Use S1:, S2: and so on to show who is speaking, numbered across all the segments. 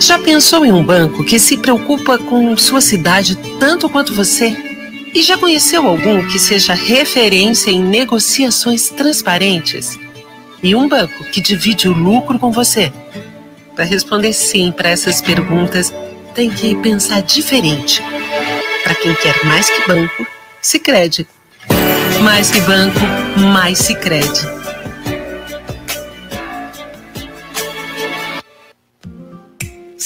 S1: Já pensou em um banco que se preocupa com sua cidade tanto quanto você? E já conheceu algum que seja referência em negociações transparentes? E um banco que divide o lucro com você? Para responder sim para essas perguntas, tem que pensar diferente. Para quem quer mais que banco, se crede. Mais que banco, mais se crede.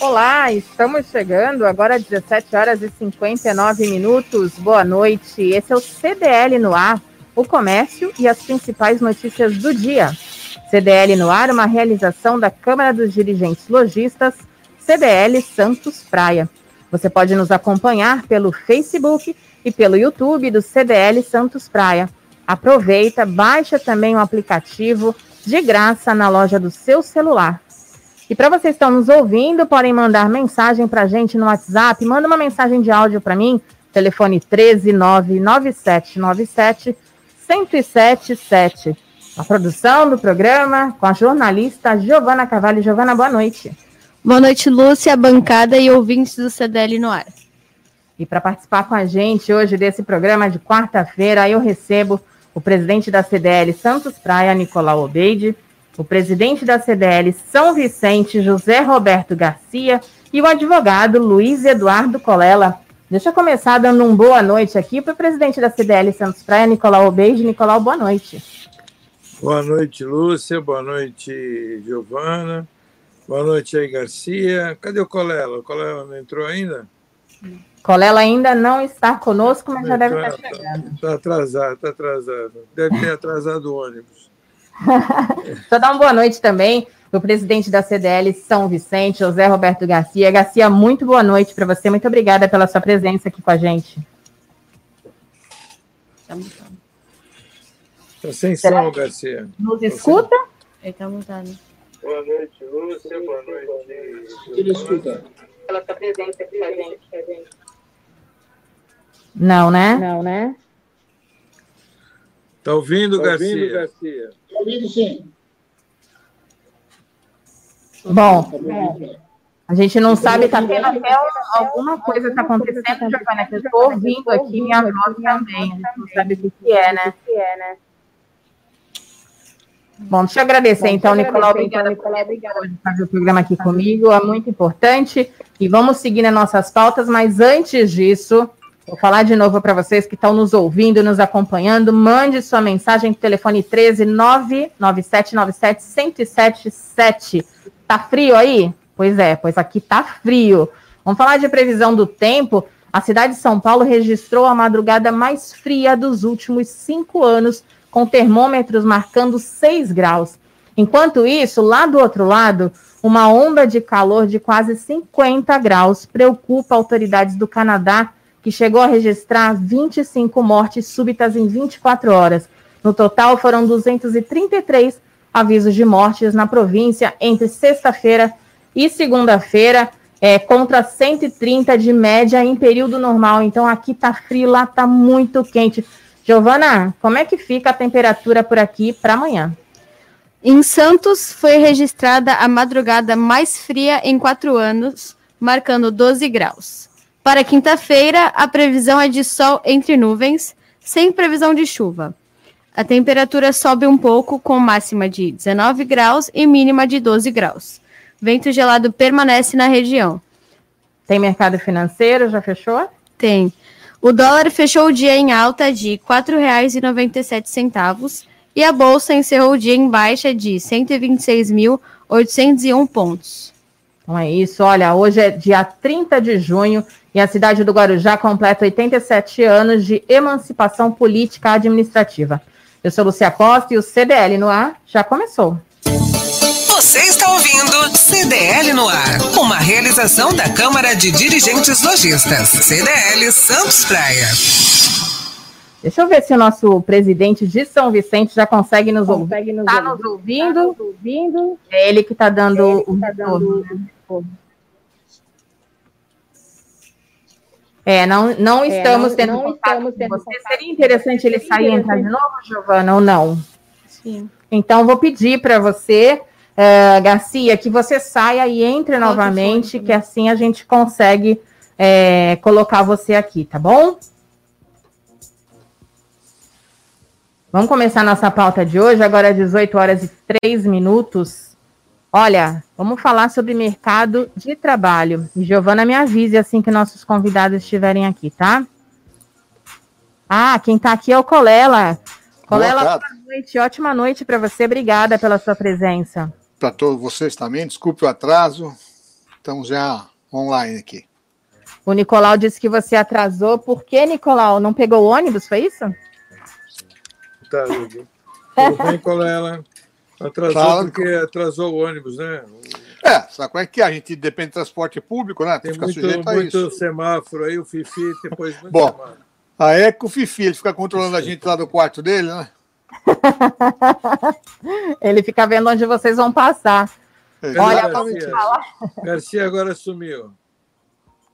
S2: Olá, estamos chegando agora às 17 horas e 59 minutos. Boa noite. Esse é o CDL no ar, o comércio e as principais notícias do dia. CDL no ar, uma realização da Câmara dos Dirigentes Logistas, CDL Santos Praia. Você pode nos acompanhar pelo Facebook e pelo YouTube do CDL Santos Praia. Aproveita, baixa também o aplicativo de graça na loja do seu celular. E para vocês que estão nos ouvindo, podem mandar mensagem para a gente no WhatsApp. Manda uma mensagem de áudio para mim, telefone 1399797 1077. A produção do programa com a jornalista Giovana Cavalli. Giovana, boa noite.
S3: Boa noite, Lúcia, bancada e ouvintes do CDL no ar.
S2: E para participar com a gente hoje desse programa de quarta-feira, eu recebo o presidente da CDL Santos Praia, Nicolau Obeide, o presidente da CDL São Vicente, José Roberto Garcia, e o advogado Luiz Eduardo Colela. Deixa eu começar dando uma boa noite aqui para o presidente da CDL Santos Praia, Nicolau Obeide. Nicolau, boa noite.
S4: Boa noite, Lúcia. Boa noite, Giovana. Boa noite aí, Garcia. Cadê o Colela? O Colela não entrou ainda?
S2: Colela ainda não está conosco, mas já deve estar
S4: tá,
S2: chegando.
S4: Está atrasado, está atrasado. Deve ter atrasado o ônibus.
S2: Só dar uma boa noite também para o presidente da CDL São Vicente, José Roberto Garcia. Garcia, muito boa noite para você. Muito obrigada pela sua presença aqui com a gente.
S4: Está sem som, Garcia.
S2: Nos escuta?
S3: Ele está mutado.
S4: Boa noite, Lúcia. Boa noite.
S5: Ele escuta.
S2: Pela sua presença aqui com a gente. Não, né?
S3: Não, né?
S4: Está ouvindo,
S5: Tá
S4: Garcia?
S5: ouvindo, Garcia? Tá ouvindo sim.
S2: Bom,
S5: Tá ouvindo.
S2: a gente não sabe, está tendo até alguma coisa está acontecendo, Giovana, que eu estou ouvindo aqui minha voz também. A gente não sabe o que, que é, né? Bom, deixa eu agradecer, então, Nicolau, obrigada por fazer o programa aqui comigo, é muito importante. E vamos seguir nas nossas pautas, mas antes disso, vou falar de novo para vocês que estão nos ouvindo, nos acompanhando, mande sua mensagem no telefone 13 99797 1077. Tá frio aí? Pois é, pois aqui tá frio. Vamos falar de previsão do tempo. A cidade de São Paulo registrou a madrugada mais fria dos últimos cinco anos, com termômetros marcando 6 graus. Enquanto isso, lá do outro lado, uma onda de calor de quase 50 graus preocupa autoridades do Canadá, que chegou a registrar 25 mortes súbitas em 24 horas. No total, foram 233 avisos de mortes na província entre sexta-feira e segunda-feira, é, contra 130 de média em período normal. Então, aqui tá frio, lá tá muito quente. Giovana, como é que fica a temperatura por aqui para amanhã?
S3: Em Santos foi registrada a madrugada mais fria em quatro anos, marcando 12 graus. Para quinta-feira, a previsão é de sol entre nuvens, sem previsão de chuva. A temperatura sobe um pouco, com máxima de 19 graus e mínima de 12 graus. Vento gelado permanece na região.
S2: Tem mercado financeiro? Já fechou?
S3: Tem. O dólar fechou o dia em alta de R$ 4,97 e a bolsa encerrou o dia em baixa de 126.801 pontos.
S2: Então é isso, olha, hoje é dia 30 de junho e a cidade do Guarujá completa 87 anos de emancipação política administrativa. Eu sou Lucia Costa e o CDL no ar já começou.
S6: Você está ouvindo CDL no ar, uma realização da Câmara de Dirigentes Lojistas, CDL Santos Praia.
S2: Deixa eu ver se o nosso presidente de São Vicente já consegue nos ouvir. Está nos ouvindo? Tá ouvindo? É ele que está dando o tá dando... É, não, não é, estamos tendo não contato estamos tendo você. Seria interessante ele sair e entrar de novo, Giovana, ou não? Sim. Então, vou pedir para você, uh, Garcia, que você saia e entre novamente, que assim a gente consegue é, colocar você aqui, tá bom? Vamos começar nossa pauta de hoje, agora às 18 horas e 3 minutos. Olha, vamos falar sobre mercado de trabalho. Giovana, me avise assim que nossos convidados estiverem aqui, tá? Ah, quem está aqui é o Colela. Colela, boa, boa noite, ótima noite para você. Obrigada pela sua presença.
S7: Para todos vocês também, desculpe o atraso. Estamos já online aqui.
S2: O Nicolau disse que você atrasou. Por que, Nicolau? Não pegou o ônibus, foi isso?
S4: Tá, tudo bem, Colela? Atrasou Fala, porque atrasou o ônibus, né?
S7: É, sabe como é que é? A gente depende de transporte público, né?
S4: Tem, Tem muito, sujeito a muito isso. semáforo aí, o Fifi depois muito
S7: Bom, semáforo. aí é que o Fifi, ele fica controlando a gente lá do quarto dele, né?
S2: ele fica vendo onde vocês vão passar.
S4: É, Olha, Garcia, Garcia agora sumiu.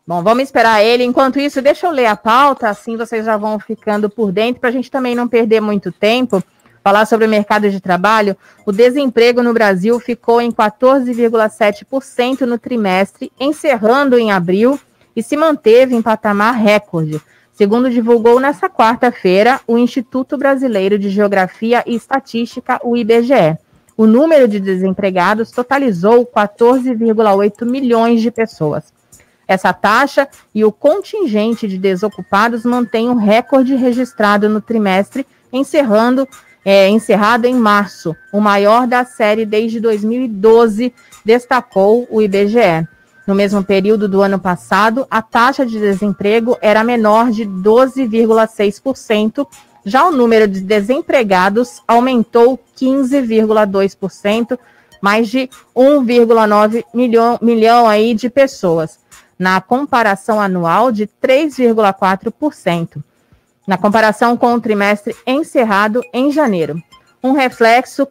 S2: Bom, vamos esperar ele. Enquanto isso, deixa eu ler a pauta, assim vocês já vão ficando por dentro, para a gente também não perder muito tempo falar sobre o mercado de trabalho, o desemprego no Brasil ficou em 14,7% no trimestre, encerrando em abril e se manteve em patamar recorde, segundo divulgou nesta quarta-feira o Instituto Brasileiro de Geografia e Estatística, o IBGE. O número de desempregados totalizou 14,8 milhões de pessoas. Essa taxa e o contingente de desocupados mantém um recorde registrado no trimestre, encerrando é, encerrado em março, o maior da série desde 2012, destacou o IBGE. No mesmo período do ano passado, a taxa de desemprego era menor de 12,6%, já o número de desempregados aumentou 15,2%, mais de 1,9 milhão, milhão aí de pessoas, na comparação anual de 3,4% na comparação com o trimestre encerrado em janeiro. Um reflexo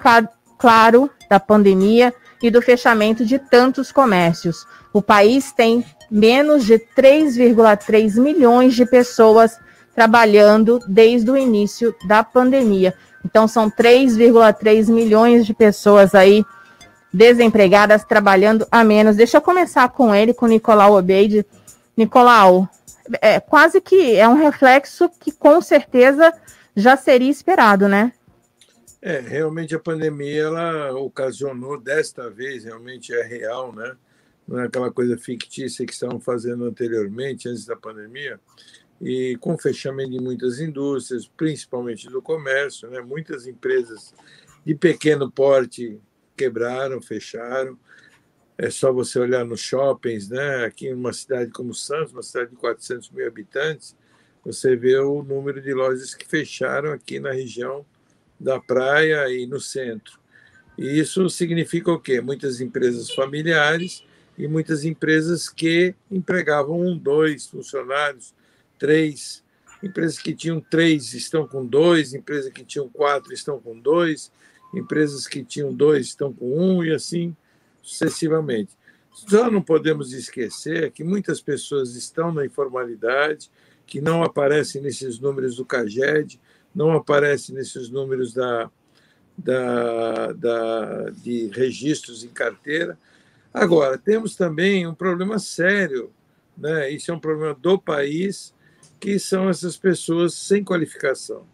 S2: claro da pandemia e do fechamento de tantos comércios. O país tem menos de 3,3 milhões de pessoas trabalhando desde o início da pandemia. Então, são 3,3 milhões de pessoas aí desempregadas trabalhando a menos. Deixa eu começar com ele, com o Nicolau Obeide. Nicolau, é quase que é um reflexo que com certeza já seria esperado, né?
S4: É, realmente a pandemia ela ocasionou desta vez, realmente é real, né? Não é aquela coisa fictícia que estavam fazendo anteriormente, antes da pandemia, e com o fechamento de muitas indústrias, principalmente do comércio, né? Muitas empresas de pequeno porte quebraram, fecharam. É só você olhar nos shoppings, né? Aqui em uma cidade como Santos, uma cidade de 400 mil habitantes, você vê o número de lojas que fecharam aqui na região da praia e no centro. E isso significa o quê? Muitas empresas familiares e muitas empresas que empregavam um, dois funcionários, três. Empresas que tinham três estão com dois, empresas que tinham quatro estão com dois, empresas que tinham dois estão com um, e assim sucessivamente. Só não podemos esquecer que muitas pessoas estão na informalidade, que não aparecem nesses números do CAGED, não aparecem nesses números da, da, da, de registros em carteira. Agora, temos também um problema sério, né? isso é um problema do país, que são essas pessoas sem qualificação.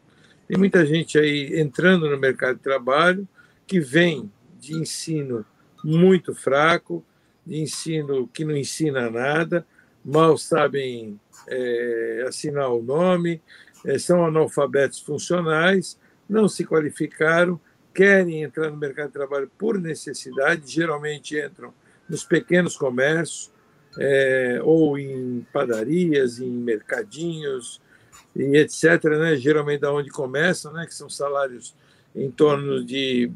S4: Tem muita gente aí entrando no mercado de trabalho que vem de ensino muito fraco, de ensino que não ensina nada, mal sabem é, assinar o nome, é, são analfabetos funcionais, não se qualificaram, querem entrar no mercado de trabalho por necessidade, geralmente entram nos pequenos comércios, é, ou em padarias, em mercadinhos, e etc., né? geralmente da onde começam, né? que são salários em torno de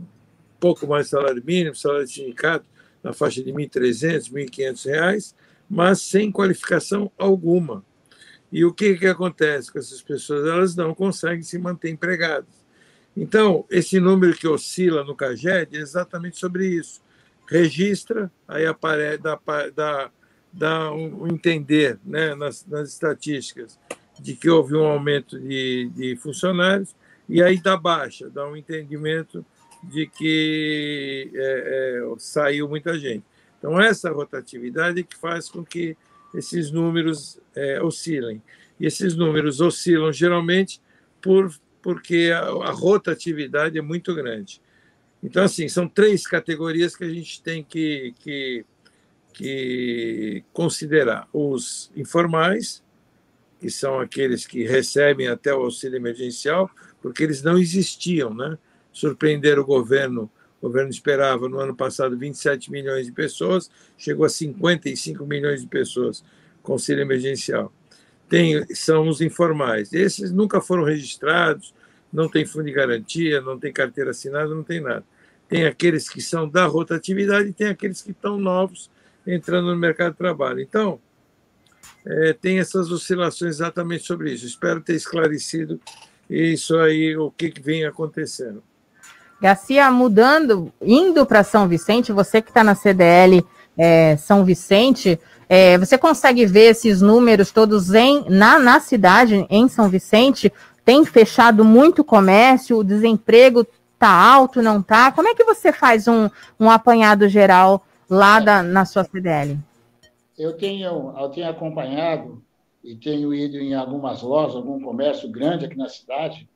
S4: pouco mais salário mínimo, salário de sindicato na faixa de R$ 1.300, R$ 1.500, mas sem qualificação alguma. E o que, que acontece com essas pessoas? Elas não conseguem se manter empregadas. Então, esse número que oscila no CAGED é exatamente sobre isso. Registra, aí aparece, dá, dá, dá um entender né, nas, nas estatísticas de que houve um aumento de, de funcionários, e aí dá baixa, dá um entendimento de que é, é, saiu muita gente. Então, essa rotatividade é que faz com que esses números é, oscilem. E esses números oscilam geralmente por, porque a, a rotatividade é muito grande. Então, assim, são três categorias que a gente tem que, que, que considerar: os informais, que são aqueles que recebem até o auxílio emergencial, porque eles não existiam, né? Surpreenderam o governo. O governo esperava no ano passado 27 milhões de pessoas, chegou a 55 milhões de pessoas com auxílio emergencial. Tem, são os informais. Esses nunca foram registrados, não tem fundo de garantia, não tem carteira assinada, não tem nada. Tem aqueles que são da rotatividade e tem aqueles que estão novos entrando no mercado de trabalho. Então, é, tem essas oscilações exatamente sobre isso. Espero ter esclarecido isso aí, o que, que vem acontecendo.
S2: Garcia, mudando, indo para São Vicente, você que está na CDL é, São Vicente, é, você consegue ver esses números todos em, na, na cidade, em São Vicente? Tem fechado muito comércio, o desemprego está alto, não está? Como é que você faz um, um apanhado geral lá da, na sua CDL?
S5: Eu tenho, eu tenho acompanhado e tenho ido em algumas lojas, algum comércio grande aqui na cidade,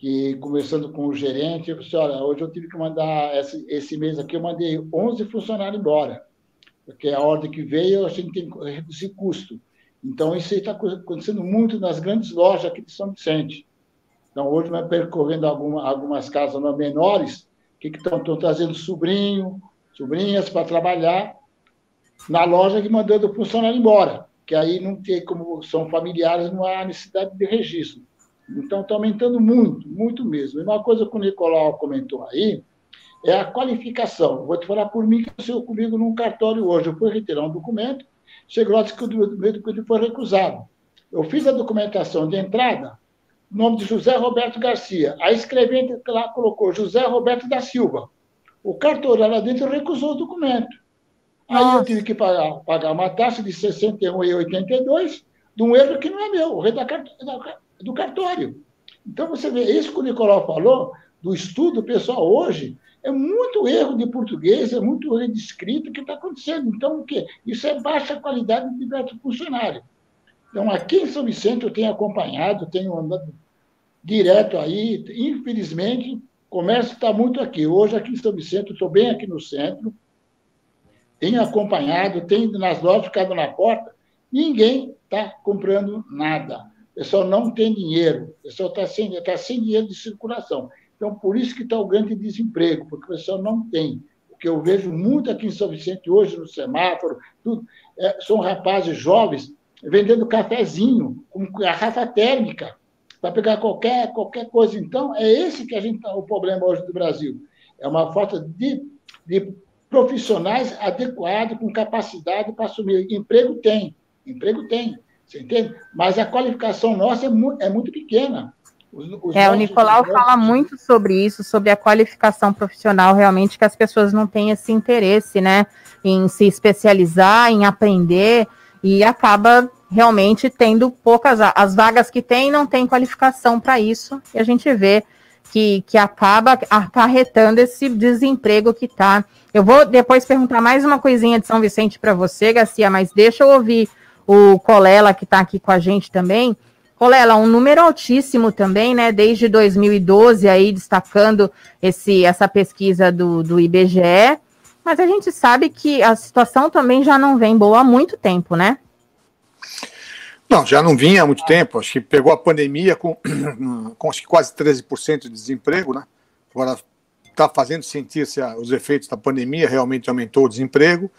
S5: que conversando com o gerente, eu disse, olha, hoje eu tive que mandar, esse, esse mês aqui eu mandei 11 funcionários embora, porque a ordem que veio a gente tem que reduzir custo. Então, isso está acontecendo muito nas grandes lojas aqui de São Vicente. Então, hoje, nós percorrendo alguma, algumas casas menores, que estão trazendo sobrinho, sobrinhas para trabalhar na loja e mandando o funcionário embora que aí não tem como são familiares, não há necessidade de registro. Então, está aumentando muito, muito mesmo. E uma coisa que o Nicolau comentou aí é a qualificação. Vou te falar por mim, que aconteceu comigo num cartório hoje. Eu fui retirar um documento, chegou lá que o documento foi recusado. Eu fiz a documentação de entrada, nome de José Roberto Garcia. A escrevente lá colocou José Roberto da Silva. O cartório lá dentro recusou o documento. Aí eu tive que pagar, pagar uma taxa de R$ 61,82 de um erro que não é meu, o erro do cartório. Então, você vê, isso que o Nicolau falou, do estudo pessoal hoje, é muito erro de português, é muito erro de escrito que está acontecendo. Então, o quê? Isso é baixa qualidade de diversos funcionário. Então, aqui em São Vicente, eu tenho acompanhado, tenho andado direto aí. Infelizmente, o comércio está muito aqui. Hoje, aqui em São Vicente, estou bem aqui no centro, tenho acompanhado, tenho nas lojas ficado na porta, ninguém está comprando nada. Pessoal não tem dinheiro, o pessoal está sem, tá sem dinheiro de circulação. Então, por isso que está o grande desemprego, porque o pessoal não tem. O que eu vejo muito aqui em São Vicente hoje, no semáforo, tudo, é, são rapazes jovens vendendo cafezinho com garrafa térmica para pegar qualquer, qualquer coisa. Então, é esse que a gente tá, o problema hoje do Brasil. É uma falta de, de profissionais adequados, com capacidade para assumir. Emprego tem, emprego tem, você entende? Mas a qualificação nossa é, mu é muito pequena.
S2: Os, os é, o Nicolau fala muito sobre isso, sobre a qualificação profissional, realmente, que as pessoas não têm esse interesse, né, em se especializar, em aprender, e acaba realmente tendo poucas, as vagas que tem não tem qualificação para isso, e a gente vê que, que acaba acarretando esse desemprego que está. Eu vou depois perguntar mais uma coisinha de São Vicente para você, Garcia, mas deixa eu ouvir o Colela, que está aqui com a gente também. Colela, um número altíssimo também, né? Desde 2012, aí destacando esse, essa pesquisa do, do IBGE. Mas a gente sabe que a situação também já não vem boa há muito tempo, né?
S7: Não, já não vinha há muito tempo. Acho que pegou a pandemia com, com acho que quase 13% de desemprego, né? Agora está fazendo sentir-se os efeitos da pandemia, realmente aumentou o desemprego.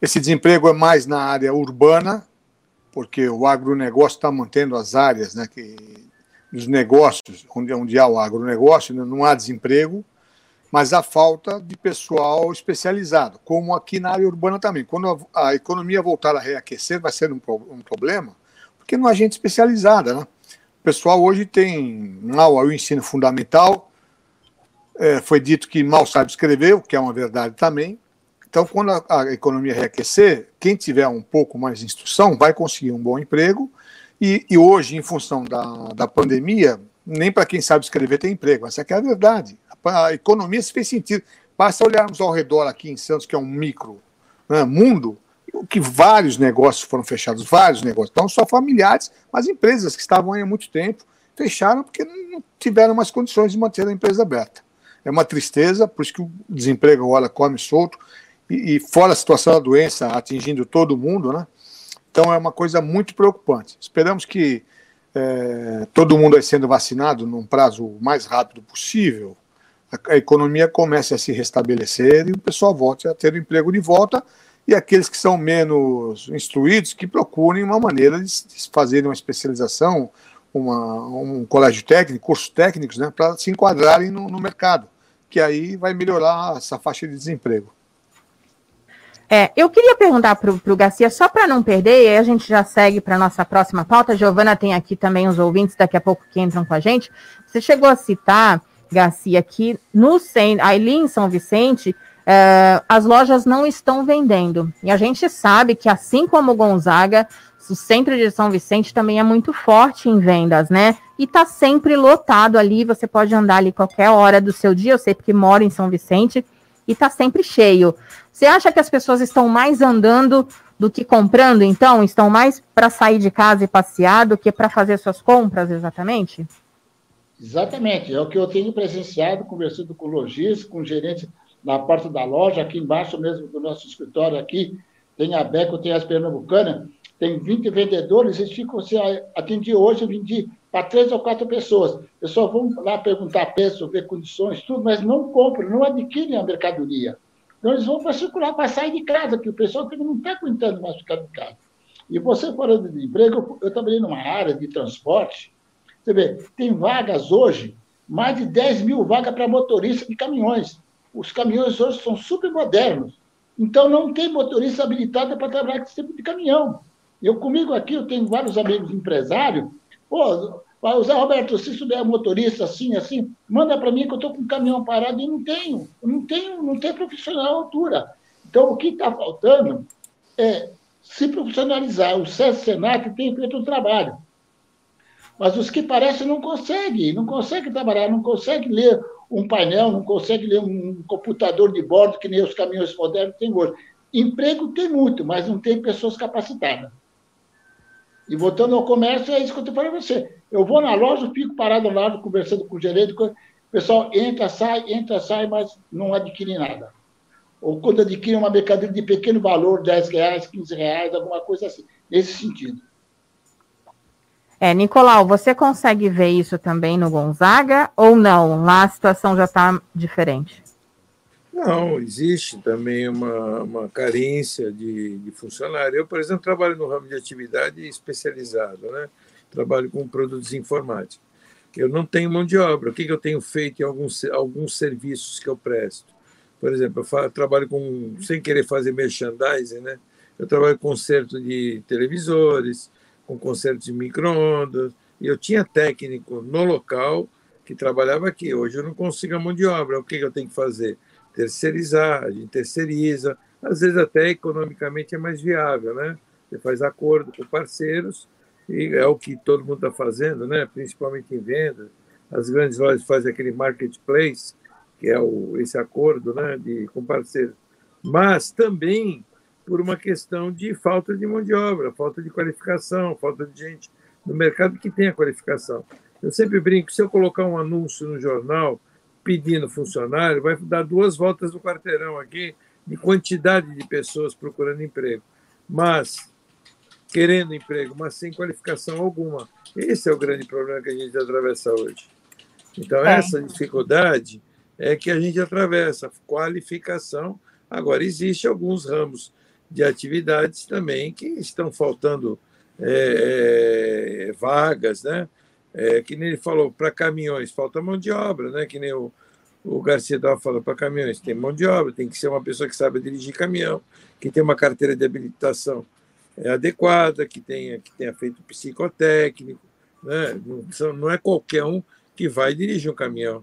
S7: Esse desemprego é mais na área urbana, porque o agronegócio está mantendo as áreas, né? Que, os negócios, onde, onde há o agronegócio, né, não há desemprego, mas há falta de pessoal especializado, como aqui na área urbana também. Quando a, a economia voltar a reaquecer, vai ser um, um problema, porque não há gente especializada, né? O pessoal hoje tem mal ao ensino fundamental, é, foi dito que mal sabe escrever, o que é uma verdade também. Então, quando a, a, economia reaquecer, quem tiver um pouco mais de instrução vai conseguir um bom emprego. E, e hoje, em função da, da pandemia, nem para quem sabe escrever tem emprego. Essa é a verdade. A, a economia se fez sentido. Basta olharmos ao redor aqui em Santos, que é um micro né, mundo, que vários negócios foram fechados, vários negócios, não só familiares, mas empresas que estavam aí há muito tempo, fecharam porque não tiveram mais condições de manter a empresa aberta. É uma tristeza, por isso que o desemprego agora come solto, e, e fora a situação da doença atingindo todo mundo, né? Então é uma coisa muito preocupante. Esperamos que é, todo mundo sendo vacinado num prazo mais rápido possível, a, a economia comece a se restabelecer e o pessoal volte a ter o emprego de volta e aqueles que são menos instruídos que procurem uma maneira de, de fazer uma especialização, uma, um colégio técnico, cursos técnicos, né, para se enquadrarem no, no, mercado, que aí vai melhorar essa faixa de desemprego.
S2: É, eu queria perguntar para o Garcia, só para não perder, e aí a gente já segue para a nossa próxima pauta. Giovana tem aqui também os ouvintes daqui a pouco que entram com a gente. Você chegou a citar, Garcia, que no ali em São Vicente, é, as lojas não estão vendendo. E a gente sabe que, assim como Gonzaga, o centro de São Vicente também é muito forte em vendas, né? E tá sempre lotado ali. Você pode andar ali qualquer hora do seu dia. Eu sei porque moro em São Vicente e tá sempre cheio. Você acha que as pessoas estão mais andando do que comprando, então? Estão mais para sair de casa e passear do que para fazer suas compras, exatamente?
S5: Exatamente. É o que eu tenho presenciado, conversando com lojistas, com gerentes na porta da loja, aqui embaixo mesmo do nosso escritório aqui, tem a Beco, tem as Pernambucanas, tem 20 vendedores, eles ficam, se atendi hoje, eu vendi para três ou quatro pessoas. Eu só vou lá perguntar preço, ver condições, tudo, mas não compram, não adquirem a mercadoria. Então, eles vão para circular, para sair de casa, que o pessoal não está aguentando mais ficar de casa. E você falando de emprego, eu, eu trabalhei numa área de transporte, você vê, tem vagas hoje, mais de 10 mil vagas para motorista de caminhões os caminhões hoje são super modernos. Então, não tem motorista habilitado para trabalhar com esse tipo de caminhão. Eu, comigo aqui, eu tenho vários amigos empresários. Pô, Zé Roberto, se souber motorista assim, assim, manda para mim que eu estou com um caminhão parado e não tenho. não tenho, não tenho profissional à altura. Então, o que está faltando é se profissionalizar. O SESC Senac tem feito um trabalho. Mas os que parecem não conseguem, não conseguem trabalhar, não conseguem ler um painel, não consegue ler um computador de bordo que nem os caminhões modernos têm hoje. Emprego tem muito, mas não tem pessoas capacitadas. E voltando ao comércio, é isso que eu estou falando para você. Eu vou na loja, fico parado loja, conversando com o gerente, o pessoal entra, sai, entra, sai, mas não adquire nada. Ou quando adquire uma mercadoria de pequeno valor, 10 reais, 15 reais, alguma coisa assim, nesse sentido.
S2: É, Nicolau, você consegue ver isso também no Gonzaga ou não? Lá a situação já está diferente?
S4: Não, existe também uma, uma carência de, de funcionário. Eu, por exemplo, trabalho no ramo de atividade especializado, né? trabalho com produtos informáticos. Eu não tenho mão de obra. O que, que eu tenho feito em alguns, alguns serviços que eu presto? Por exemplo, eu, faço, trabalho com, sem querer fazer merchandising, né? eu trabalho com conserto de televisores, com conserto de micro-ondas, e eu tinha técnico no local que trabalhava aqui. Hoje eu não consigo a mão de obra. O que eu tenho que fazer? Terceirizar, a gente terceiriza. Às vezes até economicamente é mais viável, né? Você faz acordo com parceiros e é o que todo mundo está fazendo, né? Principalmente em venda. As grandes lojas fazem aquele marketplace, que é o, esse acordo, né? De, com parceiros. Mas também por uma questão de falta de mão de obra, falta de qualificação, falta de gente no mercado que tenha qualificação. Eu sempre brinco, se eu colocar um anúncio no jornal pedindo funcionário, vai dar duas voltas no quarteirão aqui de quantidade de pessoas procurando emprego. Mas querendo emprego, mas sem qualificação alguma. Esse é o grande problema que a gente atravessa hoje. Então, é. essa dificuldade é que a gente atravessa, qualificação. Agora, existe alguns ramos de atividades também que estão faltando é, é, vagas, né? É, que nem ele falou, para caminhões, falta mão de obra, né? Que nem o, o Garcia estava falando para caminhões, tem mão de obra, tem que ser uma pessoa que sabe dirigir caminhão, que tem uma carteira de habilitação é, adequada, que tenha, que tenha feito psicotécnico, né? não, não é qualquer um que vai dirigir um caminhão,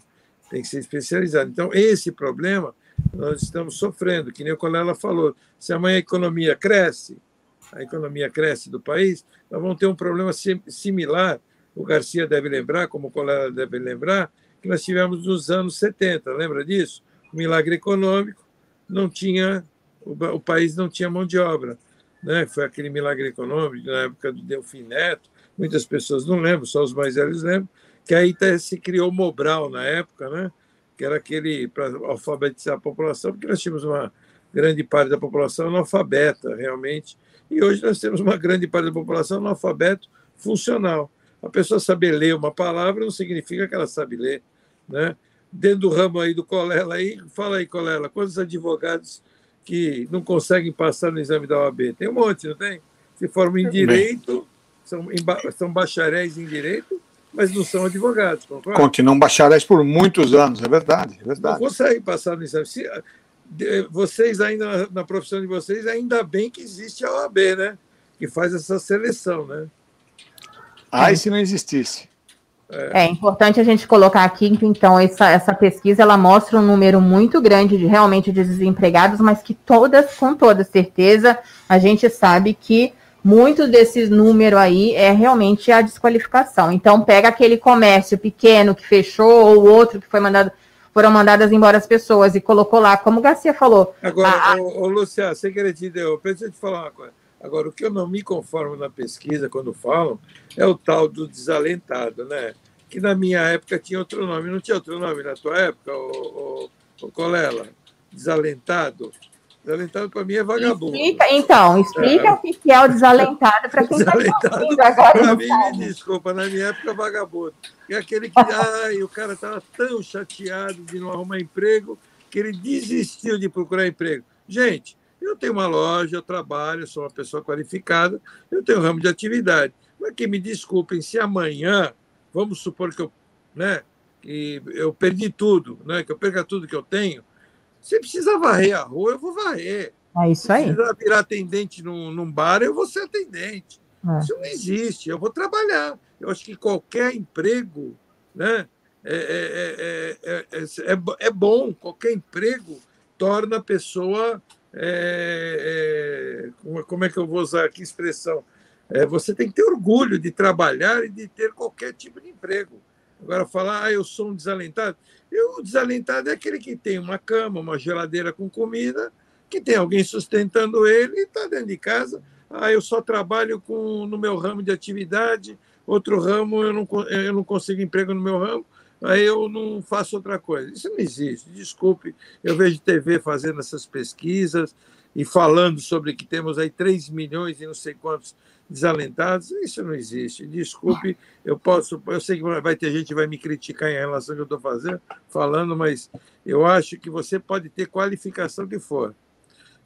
S4: tem que ser especializado. Então, esse problema nós estamos sofrendo, que nem o Colela falou, se amanhã a economia cresce, a economia cresce do país, nós vamos ter um problema similar, o Garcia deve lembrar, como o Colela deve lembrar, que nós tivemos nos anos 70, lembra disso? O milagre econômico, não tinha, o, país não tinha mão de obra. Né? Foi aquele milagre econômico na época do Delfim Neto, muitas pessoas não lembram, só os mais velhos lembram, que aí se criou o Mobral na época, né? que era aquele para alfabetizar a população, porque nós tínhamos uma grande parte da população analfabeta, realmente, e hoje nós temos uma grande parte da população analfabeto funcional. A pessoa saber ler uma palavra não significa que ela sabe ler. Né? Dentro do ramo aí do Colela, aí, fala aí, Colela, quantos advogados que não conseguem passar no exame da OAB? Tem um monte, não tem? Se formam em direito, são, são bacharéis em direito, mas não são advogados.
S7: Concorda? Continuam bacharéis por muitos anos, é verdade. É verdade.
S4: Não conseguem passar no exame. Se, vocês ainda, na, na profissão de vocês, ainda bem que existe a OAB, né? Que faz essa seleção, né?
S7: Ai, se não existisse.
S2: É. é importante a gente colocar aqui que, então, essa, essa pesquisa ela mostra um número muito grande de realmente de desempregados, mas que todas, com toda certeza, a gente sabe que muito desse número aí é realmente a desqualificação. Então, pega aquele comércio pequeno que fechou, ou outro que foi mandado, foram mandadas embora as pessoas e colocou lá, como o Garcia falou.
S4: Agora, a... ô, ô Luciano, sem querer te interromper, deixa eu te falar uma coisa. Agora, o que eu não me conformo na pesquisa, quando falam, é o tal do desalentado, né? Que na minha época tinha outro nome. Não tinha outro nome na tua época, o, o, o Colela? Desalentado? Desalentado para mim é vagabundo.
S2: Explica, então, explica é. o que é o desalentado para quem está ouvindo agora. Para
S4: mim, me desculpa, na minha época, vagabundo. É aquele que, ai, o cara estava tão chateado de não arrumar emprego que ele desistiu de procurar emprego. Gente, eu tenho uma loja, eu trabalho, sou uma pessoa qualificada, eu tenho um ramo de atividade. Mas que me desculpem, se amanhã, vamos supor que eu, né, que eu perdi tudo, né, que eu perca tudo que eu tenho, se precisar varrer a rua, eu vou varrer.
S2: É isso aí.
S4: Se precisar virar atendente num, num bar, eu vou ser atendente. É. Isso não existe. Eu vou trabalhar. Eu acho que qualquer emprego né, é, é, é, é, é bom. Qualquer emprego torna a pessoa. Como é que eu vou usar aqui expressão? você tem que ter orgulho de trabalhar e de ter qualquer tipo de emprego. Agora, falar, ah, eu sou um desalentado. Eu, o desalentado é aquele que tem uma cama, uma geladeira com comida, que tem alguém sustentando ele e está dentro de casa. Ah, eu só trabalho com, no meu ramo de atividade, outro ramo eu não, eu não consigo emprego no meu ramo, aí eu não faço outra coisa. Isso não existe. Desculpe, eu vejo TV fazendo essas pesquisas e falando sobre que temos aí 3 milhões e não sei quantos desalentados, isso não existe. Desculpe, eu posso, eu sei que vai ter gente que vai me criticar em relação ao que eu estou fazendo, falando, mas eu acho que você pode ter qualificação que for.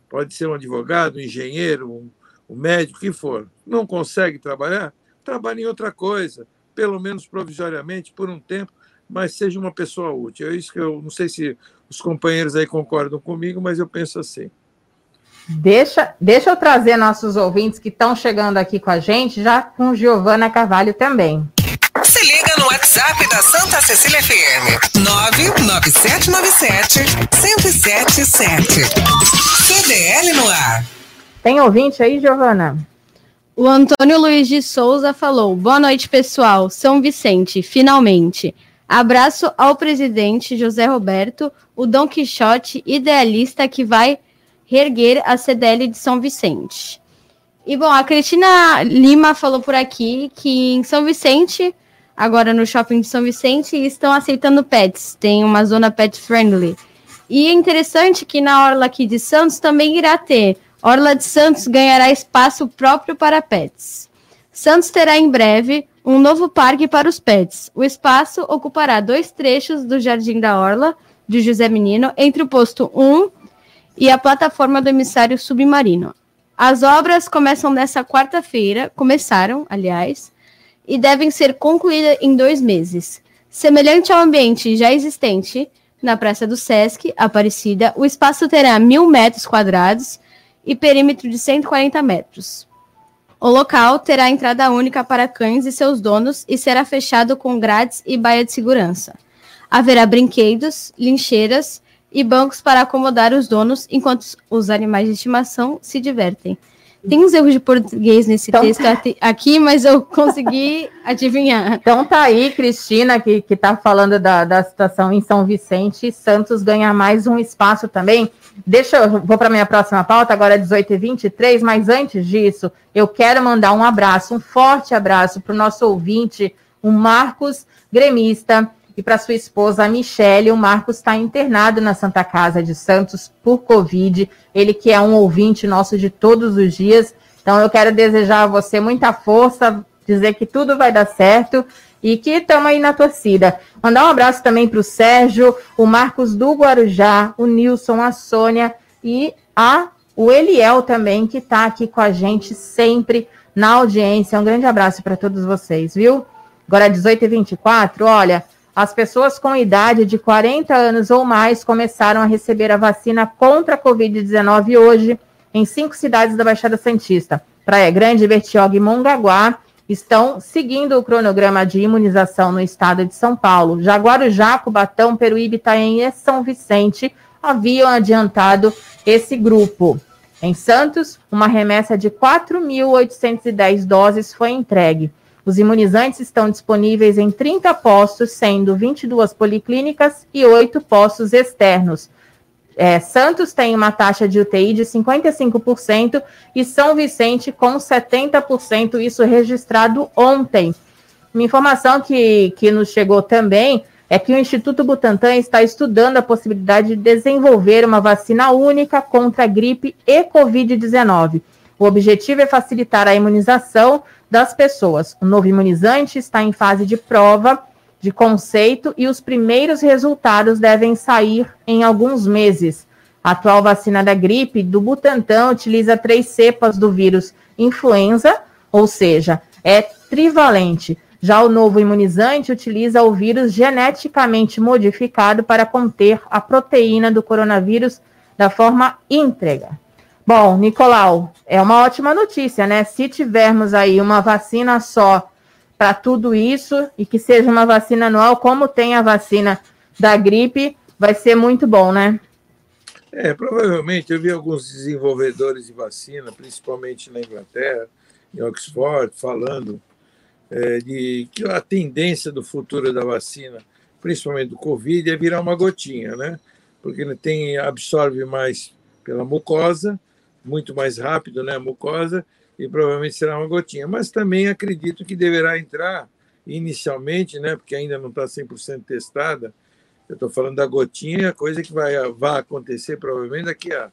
S4: Pode ser um advogado, um engenheiro, um, um médico, que for. Não consegue trabalhar? Trabalhe em outra coisa, pelo menos provisoriamente, por um tempo, mas seja uma pessoa útil. É isso que eu não sei se os companheiros aí concordam comigo, mas eu penso assim.
S2: Deixa, deixa eu trazer nossos ouvintes que estão chegando aqui com a gente, já com Giovana Carvalho também.
S6: Se liga no WhatsApp da Santa Cecília FM. 99797-1077. CDL no ar.
S2: Tem ouvinte aí, Giovana?
S3: O Antônio Luiz de Souza falou: Boa noite, pessoal. São Vicente, finalmente. Abraço ao presidente José Roberto, o Dom Quixote idealista que vai reerguer a CDL de São Vicente. E bom, a Cristina Lima falou por aqui que em São Vicente, agora no shopping de São Vicente, estão aceitando pets, tem uma zona pet friendly. E é interessante que na orla aqui de Santos também irá ter. Orla de Santos ganhará espaço próprio para pets. Santos terá em breve um novo parque para os pets. O espaço ocupará dois trechos do Jardim da Orla, de José Menino, entre o posto 1 e a plataforma do emissário submarino. As obras começam nesta quarta-feira, começaram, aliás, e devem ser concluídas em dois meses. Semelhante ao ambiente já existente na Praça do Sesc, Aparecida, o espaço terá mil metros quadrados e perímetro de 140 metros. O local terá entrada única para cães e seus donos e será fechado com grades e baia de segurança. Haverá brinquedos, lincheiras e bancos para acomodar os donos enquanto os animais de estimação se divertem. Tem uns erros de português nesse então, texto aqui, mas eu consegui adivinhar.
S2: Então tá aí, Cristina, que está falando da, da situação em São Vicente. Santos ganha mais um espaço também. Deixa eu vou para minha próxima pauta, agora é 18h23, mas antes disso, eu quero mandar um abraço, um forte abraço para o nosso ouvinte, o Marcos Gremista, e para sua esposa, a Michele. O Marcos está internado na Santa Casa de Santos por Covid. Ele que é um ouvinte nosso de todos os dias. Então, eu quero desejar a você muita força, dizer que tudo vai dar certo e que estamos aí na torcida. Mandar um abraço também para o Sérgio, o Marcos do Guarujá, o Nilson, a Sônia e a, o Eliel também, que está aqui com a gente sempre na audiência. Um grande abraço para todos vocês, viu? Agora, 18h24, olha, as pessoas com idade de 40 anos ou mais começaram a receber a vacina contra a Covid-19 hoje em cinco cidades da Baixada Santista. Praia Grande, Bertioga e Mongaguá estão seguindo o cronograma de imunização no estado de São Paulo. Jaguarujá, Cubatão, Peruíbe, Itaém e São Vicente haviam adiantado esse grupo. Em Santos, uma remessa de 4.810 doses foi entregue. Os imunizantes estão disponíveis em 30 postos, sendo 22 policlínicas e 8 postos externos. É, Santos tem uma taxa de UTI de 55% e São Vicente com 70%, isso registrado ontem. Uma informação que, que nos chegou também é que o Instituto Butantan está estudando a possibilidade de desenvolver uma vacina única contra a gripe e Covid-19. O objetivo é facilitar a imunização das pessoas. O novo imunizante está em fase de prova de conceito e os primeiros resultados devem sair em alguns meses. A atual vacina da gripe do Butantan utiliza três cepas do vírus influenza, ou seja, é trivalente. Já o novo imunizante utiliza o vírus geneticamente modificado para conter a proteína do coronavírus da forma íntegra. Bom, Nicolau, é uma ótima notícia, né? Se tivermos aí uma vacina só para tudo isso e que seja uma vacina anual, como tem a vacina da gripe, vai ser muito bom, né?
S4: É, provavelmente eu vi alguns desenvolvedores de vacina, principalmente na Inglaterra, em Oxford, falando é, de que a tendência do futuro da vacina, principalmente do Covid, é virar uma gotinha, né? Porque ele tem absorve mais pela mucosa muito mais rápido, né, a mucosa, e provavelmente será uma gotinha. Mas também acredito que deverá entrar inicialmente, né, porque ainda não está 100% testada, eu estou falando da gotinha, coisa que vai, vai acontecer provavelmente daqui a,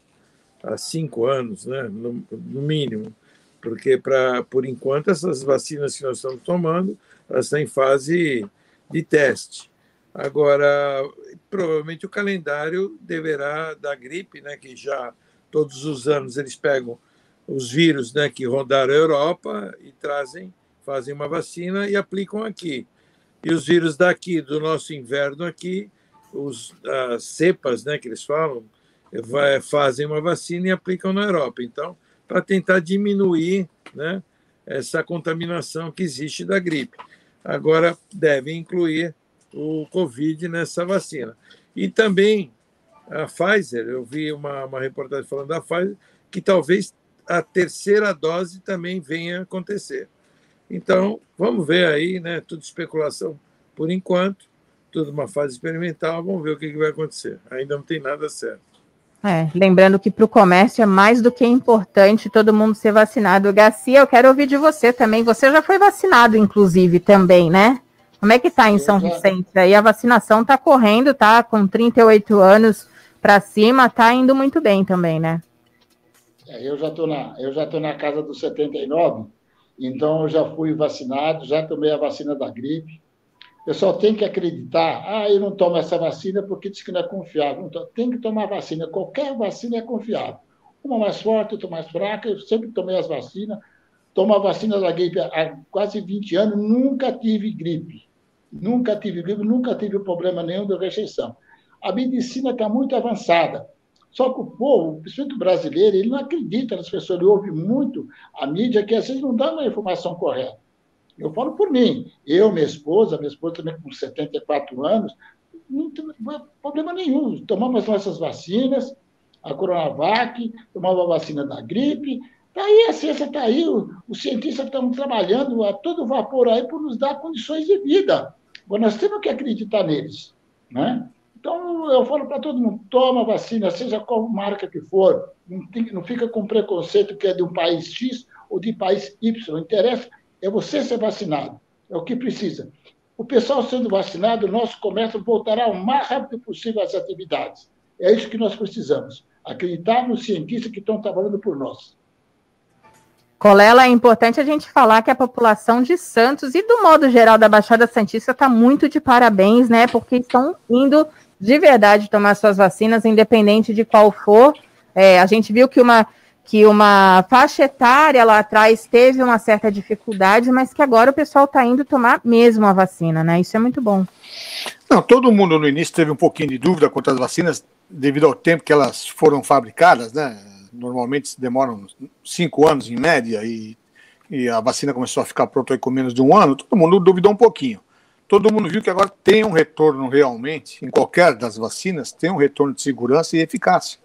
S4: a cinco anos, né, no, no mínimo, porque pra, por enquanto essas vacinas que nós estamos tomando, elas estão em fase de teste. Agora, provavelmente o calendário deverá da gripe, né, que já todos os anos eles pegam os vírus né, que rodaram a Europa e trazem, fazem uma vacina e aplicam aqui. E os vírus daqui, do nosso inverno aqui, os, as cepas né, que eles falam, vai, fazem uma vacina e aplicam na Europa. Então, para tentar diminuir né, essa contaminação que existe da gripe. Agora, deve incluir o Covid nessa vacina. E também a Pfizer, eu vi uma, uma reportagem falando da Pfizer, que talvez a terceira dose também venha a acontecer. Então, vamos ver aí, né? Tudo especulação por enquanto, tudo uma fase experimental, vamos ver o que, que vai acontecer. Ainda não tem nada certo.
S2: É, lembrando que para o comércio é mais do que importante todo mundo ser vacinado. Garcia, eu quero ouvir de você também. Você já foi vacinado, inclusive, também, né? Como é que está em São Vicente? Aí a vacinação está correndo, tá? Com 38 anos, para cima, tá indo muito bem também, né?
S5: É, eu já estou na, eu já estou na casa dos 79, então eu já fui vacinado, já tomei a vacina da gripe. O pessoal tem que acreditar. Ah, eu não tomo essa vacina porque diz que não é confiável. Então, tem que tomar vacina. Qualquer vacina é confiável. Uma mais forte, outra mais fraca. Eu sempre tomei as vacinas. Tomo a vacina da gripe há quase 20 anos, nunca tive gripe. Nunca tive gripe, nunca tive problema nenhum de rejeição. A medicina está muito avançada. Só que o povo, principalmente o brasileiro, ele não acredita nas pessoas, ele ouve muito a mídia que às vezes não dá uma informação correta. Eu falo por mim. Eu, minha esposa, minha esposa também com 74 anos, não tem problema nenhum. Tomamos nossas vacinas, a Coronavac, tomamos a vacina da gripe. Está aí, a ciência está aí, os cientistas estão trabalhando a todo vapor aí por nos dar condições de vida. Agora, nós temos que acreditar neles. Né? Então, eu falo para todo mundo: toma vacina, seja qual marca que for, não, tem, não fica com preconceito que é de um país X ou de país Y. Interessa é você ser vacinado. É o que precisa. O pessoal sendo vacinado, o nosso comércio voltará o mais rápido possível às atividades. É isso que nós precisamos. Acreditar nos cientistas que estão trabalhando por nós.
S2: Colela, é importante a gente falar que a população de Santos e do modo geral da Baixada Santista está muito de parabéns, né? Porque estão indo de verdade tomar suas vacinas, independente de qual for. É, a gente viu que uma que uma faixa etária lá atrás teve uma certa dificuldade, mas que agora o pessoal está indo tomar mesmo a vacina, né? Isso é muito bom.
S7: Não, todo mundo no início teve um pouquinho de dúvida quanto às vacinas, devido ao tempo que elas foram fabricadas, né? Normalmente demoram cinco anos em média, e, e a vacina começou a ficar pronta com menos de um ano, todo mundo duvidou um pouquinho. Todo mundo viu que agora tem um retorno realmente, em qualquer das vacinas, tem um retorno de segurança e eficácia.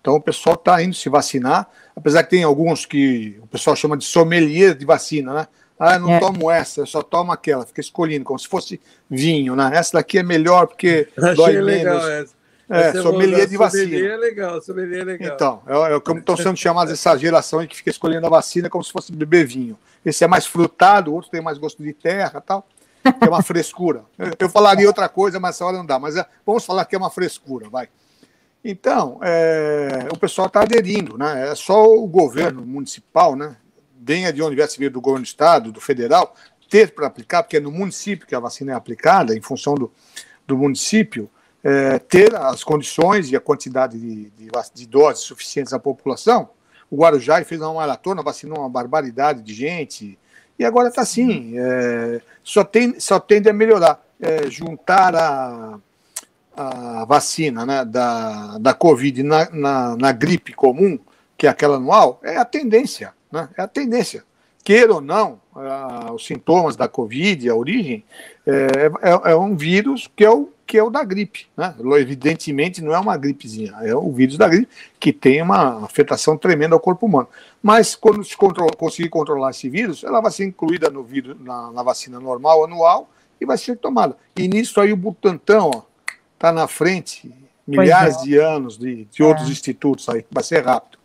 S7: Então o pessoal está indo se vacinar, apesar que tem alguns que o pessoal chama de sommelier de vacina, né? Ah, eu não é. tomo essa, eu só tomo aquela, fica escolhendo, como se fosse vinho, né? Essa daqui é melhor porque
S4: Achei dói legal menos. Essa.
S7: É, essa sommelier de vacina. Sommelier
S4: é legal, sommelier é legal.
S7: Então, é, é como estão sendo chamados essa geração aí que fica escolhendo a vacina como se fosse beber vinho. Esse é mais frutado, o outro tem mais gosto de terra tal. Que é uma frescura. Eu, falaria outra coisa, mas essa hora não dá. Mas é, vamos falar que é uma frescura, vai. Então, é, o pessoal está aderindo, né? É só o governo municipal, né? Venha de onde vier vir do governo do estado, do federal, ter para aplicar, porque é no município que a vacina é aplicada, em função do, do município, é, ter as condições e a quantidade de, de, de, doses suficientes à população. O Guarujá fez uma maratona, vacinou uma barbaridade de gente, e agora está assim, é, só, tem, só tende a melhorar. É, juntar a a vacina né, da, da Covid na, na, na, gripe comum, que é aquela anual, é a tendência. Né, é a tendência. Queira ou não, os sintomas da Covid, a origem, é, é, é, um vírus que é o, que é o da gripe. Né? Evidentemente, não é uma gripezinha, é o vírus da gripe que tem uma afetação tremenda ao corpo humano. Mas quando se controla, conseguir controlar esse vírus, ela vai ser incluída no vírus, na, na vacina normal, anual, e vai ser tomada. E nisso aí o Butantan, está na frente, milhares é. de anos de, de é. outros institutos aí, vai ser rápido.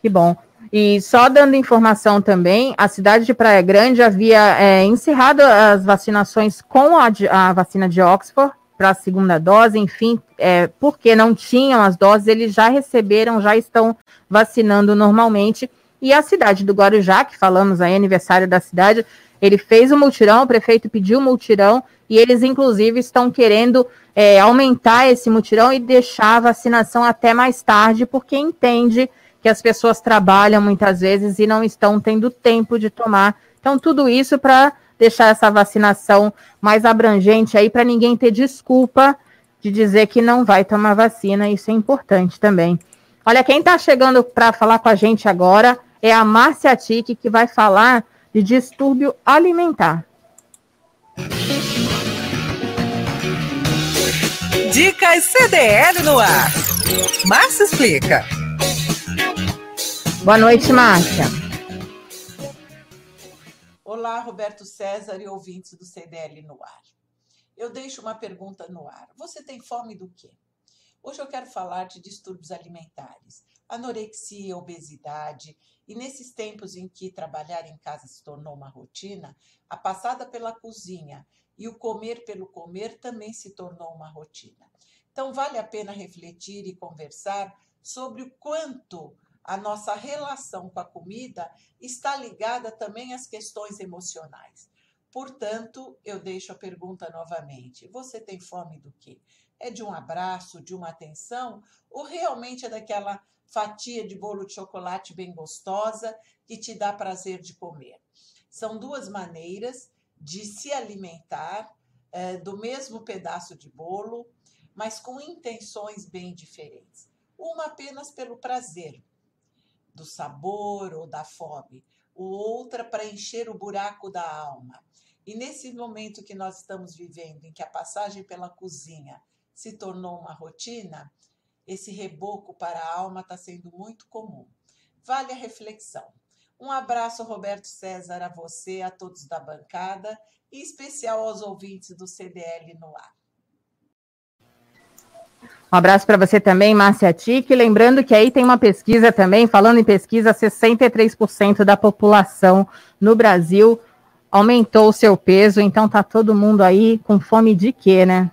S2: Que bom. E só dando informação também, a cidade de Praia Grande havia é, encerrado as vacinações com a, a vacina de Oxford para a segunda dose, enfim, é, porque não tinham as doses, eles já receberam, já estão vacinando normalmente. E a cidade do Guarujá, que falamos aí, aniversário da cidade, ele fez o multirão, o prefeito pediu o multirão, e eles, inclusive, estão querendo é, aumentar esse mutirão e deixar a vacinação até mais tarde, porque entende que as pessoas trabalham muitas vezes e não estão tendo tempo de tomar. Então, tudo isso para deixar essa vacinação mais abrangente aí, para ninguém ter desculpa de dizer que não vai tomar vacina, isso é importante também. Olha, quem está chegando para falar com a gente agora é a Márcia Tique, que vai falar de distúrbio alimentar.
S6: Dicas CDL no ar. Márcia explica.
S2: Boa noite, Márcia.
S8: Olá, Roberto César e ouvintes do CDL no ar. Eu deixo uma pergunta no ar. Você tem fome do quê? Hoje eu quero falar de distúrbios alimentares, anorexia, obesidade, e nesses tempos em que trabalhar em casa se tornou uma rotina, a passada pela cozinha e o comer pelo comer também se tornou uma rotina. Então, vale a pena refletir e conversar sobre o quanto a nossa relação com a comida está ligada também às questões emocionais. Portanto, eu deixo a pergunta novamente: você tem fome do quê? É de um abraço, de uma atenção, ou realmente é daquela fatia de bolo de chocolate bem gostosa que te dá prazer de comer? São duas maneiras de se alimentar é, do mesmo pedaço de bolo, mas com intenções bem diferentes. Uma apenas pelo prazer do sabor ou da fome, o outra para encher o buraco da alma. E nesse momento que nós estamos vivendo, em que a passagem pela cozinha se tornou uma rotina, esse reboco para a alma está sendo muito comum. Vale a reflexão. Um abraço, Roberto César, a você, a todos da bancada, e especial aos ouvintes do CDL no ar.
S2: Um abraço para você também, Márcia Tique. Lembrando que aí tem uma pesquisa também, falando em pesquisa, 63% da população no Brasil aumentou o seu peso, então tá todo mundo aí com fome de quê, né?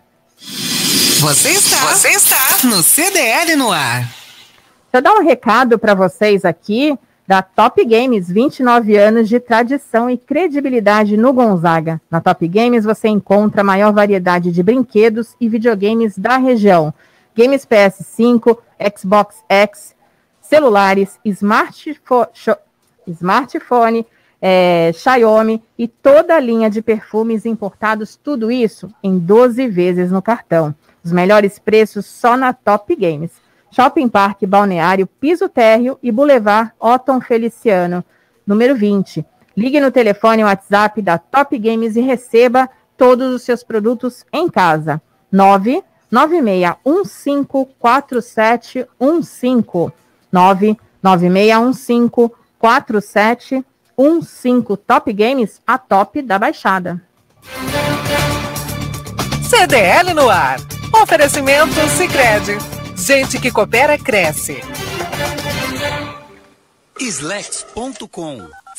S6: Você está, você está no CDL no ar. Deixa
S2: eu dar um recado para vocês aqui da Top Games, 29 anos de tradição e credibilidade no Gonzaga. Na Top Games você encontra a maior variedade de brinquedos e videogames da região. Games PS5, Xbox X, celulares, smartphone, é, Xiaomi e toda a linha de perfumes importados, tudo isso em 12 vezes no cartão. Os melhores preços só na Top Games. Shopping Parque Balneário, Piso Térreo e Boulevard Otton Feliciano, número 20. Ligue no telefone WhatsApp da Top Games e receba todos os seus produtos em casa. 996154715. 996154715. 15 Top Games, a top da baixada.
S6: CDL no ar. Oferecimento Sicredi. Gente que coopera cresce.
S9: Slex.com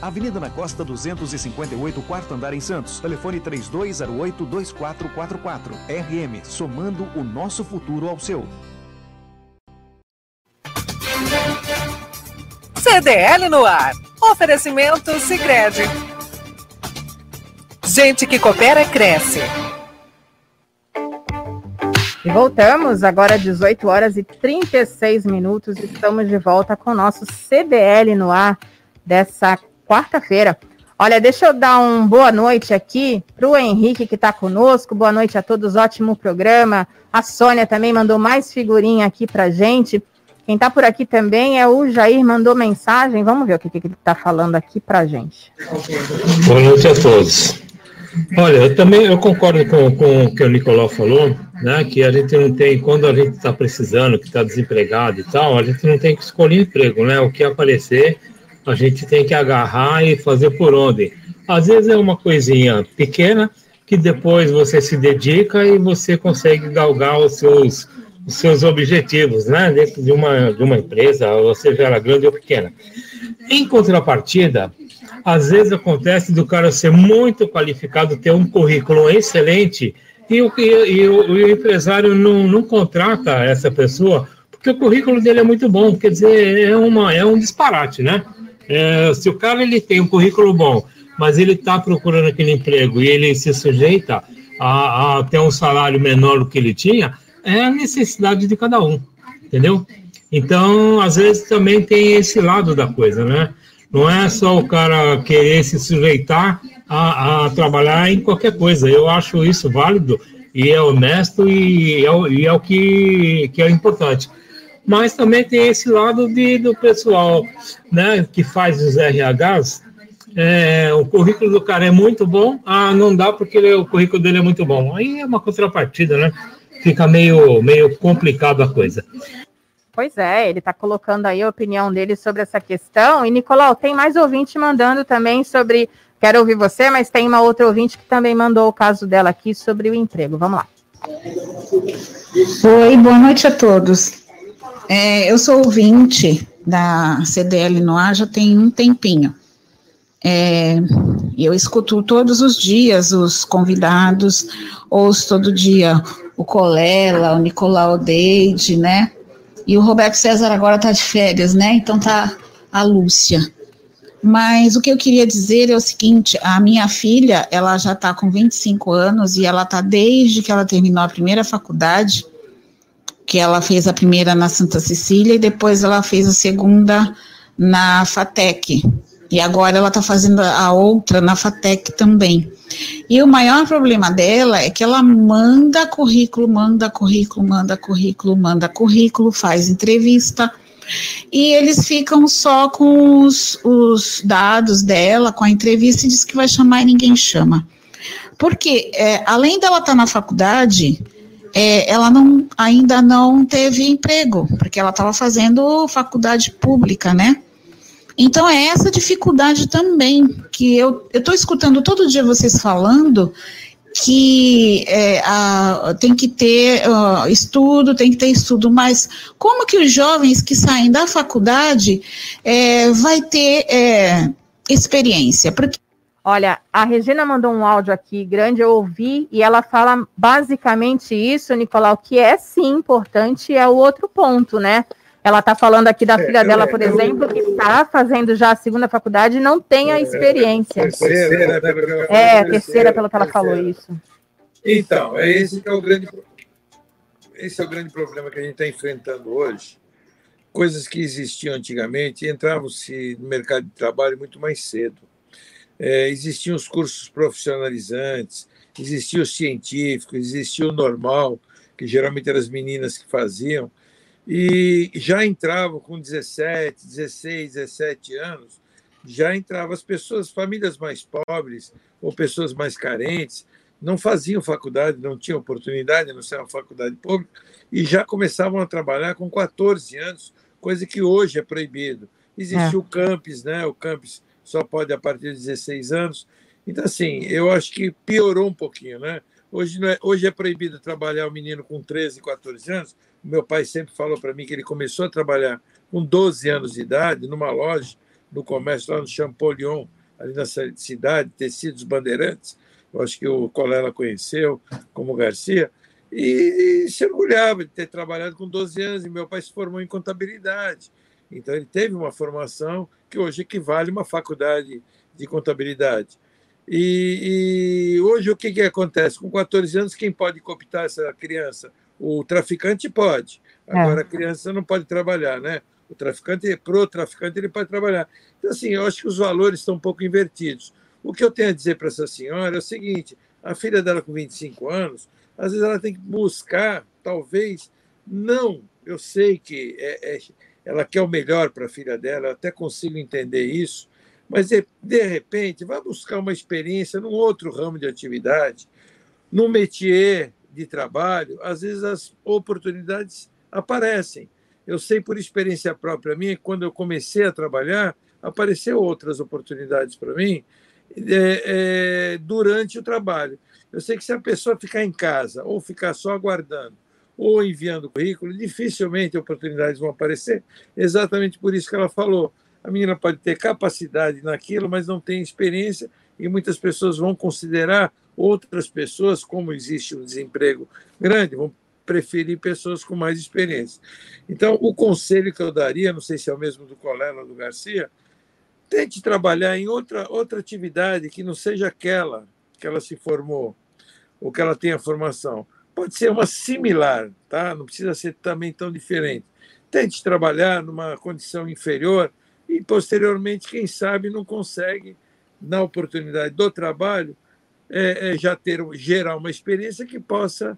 S10: Avenida na Costa 258, quarto andar em Santos. Telefone 3208-2444. RM, somando o nosso futuro ao seu.
S6: CDL no ar. Oferecimento Sicredi. Gente que coopera cresce.
S2: E voltamos agora 18 horas e 36 minutos. Estamos de volta com o nosso CDL no ar dessa quarta-feira. Olha, deixa eu dar um boa noite aqui para o Henrique que está conosco. Boa noite a todos, ótimo programa. A Sônia também mandou mais figurinha aqui para gente. Quem está por aqui também é o Jair, mandou mensagem. Vamos ver o que, que ele está falando aqui para gente.
S11: Boa noite a todos. Olha, eu também eu concordo com, com o que o Nicolau falou, né? Que a gente não tem, quando a gente está precisando, que está desempregado e tal, a gente não tem que escolher emprego, né? O que aparecer a gente tem que agarrar e fazer por onde. Às vezes é uma coisinha pequena que depois você se dedica e você consegue galgar os seus, os seus objetivos, né? Dentro de uma, de uma empresa, ou seja ela grande ou pequena. Em contrapartida, às vezes acontece do cara ser muito qualificado, ter um currículo excelente e o, e, e o, o empresário não, não contrata essa pessoa porque o currículo dele é muito bom, quer dizer, é, uma, é um disparate, né? É, se o cara ele tem um currículo bom, mas ele está procurando aquele emprego e ele se sujeita a, a ter um salário menor do que ele tinha, é a necessidade de cada um, entendeu? Então, às vezes também tem esse lado da coisa, né? Não é só o cara querer se sujeitar a, a trabalhar em qualquer coisa. Eu acho isso válido e é honesto e é, e é o que, que é importante. Mas também tem esse lado de, do pessoal né, que faz os RHs. É, o currículo do cara é muito bom, ah, não dá porque ele, o currículo dele é muito bom. Aí é uma contrapartida, né? Fica meio, meio complicado a coisa.
S2: Pois é, ele está colocando aí a opinião dele sobre essa questão. E, Nicolau, tem mais ouvinte mandando também sobre. Quero ouvir você, mas tem uma outra ouvinte que também mandou o caso dela aqui sobre o emprego. Vamos lá.
S12: Oi, boa noite a todos. É, eu sou ouvinte da CDL no já tem um tempinho. É, eu escuto todos os dias os convidados, ouço todo dia o Colela, o Nicolau Deide, né? E o Roberto César agora está de férias, né? Então tá a Lúcia. Mas o que eu queria dizer é o seguinte: a minha filha, ela já está com 25 anos e ela está desde que ela terminou a primeira faculdade, que ela fez a primeira na Santa Cecília e depois ela fez a segunda na FATEC. E agora ela está fazendo a outra na FATEC também. E o maior problema dela é que ela manda currículo, manda currículo, manda currículo, manda currículo, faz entrevista, e eles ficam só com os, os dados dela, com a entrevista, e diz que vai chamar e ninguém chama. Porque, é, além dela estar tá na faculdade, é, ela não, ainda não teve emprego, porque ela estava fazendo faculdade pública, né? Então é essa dificuldade também que eu estou escutando todo dia vocês falando que é, a, tem que ter uh, estudo, tem que ter estudo, mas como que os jovens que saem da faculdade é, vai ter é, experiência? Porque
S2: Olha, a Regina mandou um áudio aqui grande, eu ouvi, e ela fala basicamente isso, Nicolau, que é sim importante, é o outro ponto, né? Ela está falando aqui da é, filha dela, por exemplo, que está fazendo já a segunda faculdade e não tem a é, experiência. Terceira, né, é, terceira, pelo que ela falou isso.
S4: Então, é esse que é o grande esse é o grande problema que a gente está enfrentando hoje. Coisas que existiam antigamente, entravam-se no mercado de trabalho muito mais cedo. É, existiam os cursos profissionalizantes, existia o científico, existia o normal, que geralmente eram as meninas que faziam, e já entravam com 17, 16, 17 anos, já entravam as pessoas, famílias mais pobres ou pessoas mais carentes, não faziam faculdade, não tinham oportunidade, não ser uma faculdade pública, e já começavam a trabalhar com 14 anos, coisa que hoje é proibido. Existe é. o campus, né? O campus só pode a partir de 16 anos. Então, assim, eu acho que piorou um pouquinho, né? Hoje, não é, hoje é proibido trabalhar o menino com 13, 14 anos, meu pai sempre falou para mim que ele começou a trabalhar com 12 anos de idade numa loja no comércio lá no Champollion, ali na cidade, Tecidos Bandeirantes. Eu acho que o Colela conheceu como Garcia. E, e se orgulhava de ter trabalhado com 12 anos. E meu pai se formou em contabilidade. Então, ele teve uma formação que hoje equivale a uma faculdade de contabilidade. E, e, hoje o que, que acontece? Com 14 anos, quem pode cooptar essa criança? O traficante pode, agora é. a criança não pode trabalhar, né? O traficante, pro traficante, ele pode trabalhar. Então, assim, eu acho que os valores estão um pouco invertidos. O que eu tenho a dizer para essa senhora é o seguinte: a filha dela com 25 anos, às vezes ela tem que buscar, talvez, não, eu sei que é, é, ela quer o melhor para a filha dela, eu até consigo entender isso, mas de, de repente, vai buscar uma experiência num outro ramo de atividade, num métier de trabalho, às vezes as oportunidades aparecem. Eu sei por experiência própria minha, quando eu comecei a trabalhar, apareceram outras oportunidades para mim é, é, durante o trabalho. Eu sei que se a pessoa ficar em casa ou ficar só aguardando ou enviando currículo, dificilmente oportunidades vão aparecer. Exatamente por isso que ela falou. A menina pode ter capacidade naquilo, mas não tem experiência, e muitas pessoas vão considerar outras pessoas, como existe um desemprego grande, vão preferir pessoas com mais experiência. Então, o conselho que eu daria, não sei se é o mesmo do Colela do Garcia, tente trabalhar em outra, outra atividade que não seja aquela que ela se formou. ou que ela tenha formação. Pode ser uma similar, tá? não precisa ser também tão diferente. Tente trabalhar numa condição inferior e, posteriormente, quem sabe, não consegue, na oportunidade do trabalho, é, é, já ter, gerar uma experiência que possa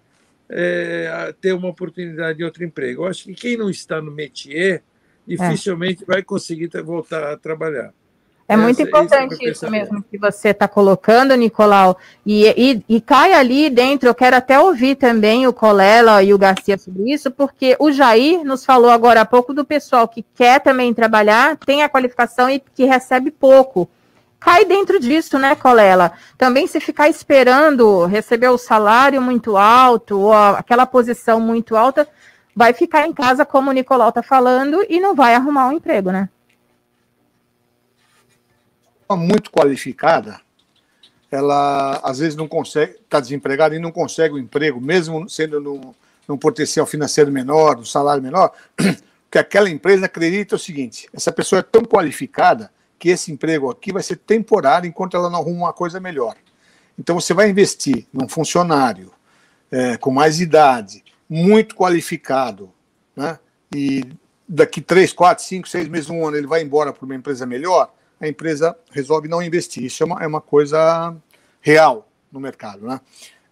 S4: é, ter uma oportunidade de outro emprego. Eu acho que quem não está no métier dificilmente vai conseguir voltar a trabalhar.
S2: É muito importante isso mesmo que você está colocando, Nicolau. E, e, e, cai ali dentro, eu quero até ouvir também o Colela e o Garcia sobre isso, porque o Jair nos falou agora há pouco do pessoal que quer também trabalhar, tem a qualificação e que recebe pouco. Cai dentro disso, né, Colela? Também se ficar esperando receber o salário muito alto, ou aquela posição muito alta, vai ficar em casa, como o Nicolau está falando, e não vai arrumar um emprego, né?
S7: Muito qualificada, ela às vezes não consegue, está desempregada e não consegue o um emprego, mesmo sendo num, num potencial financeiro menor, um salário menor, porque aquela empresa acredita o seguinte: essa pessoa é tão qualificada que esse emprego aqui vai ser temporário enquanto ela não arruma uma coisa melhor. Então você vai investir num funcionário é, com mais idade, muito qualificado, né? E daqui três, quatro, cinco, seis meses, um ano, ele vai embora para uma empresa melhor a empresa resolve não investir. Isso é uma, é uma coisa real no mercado, né?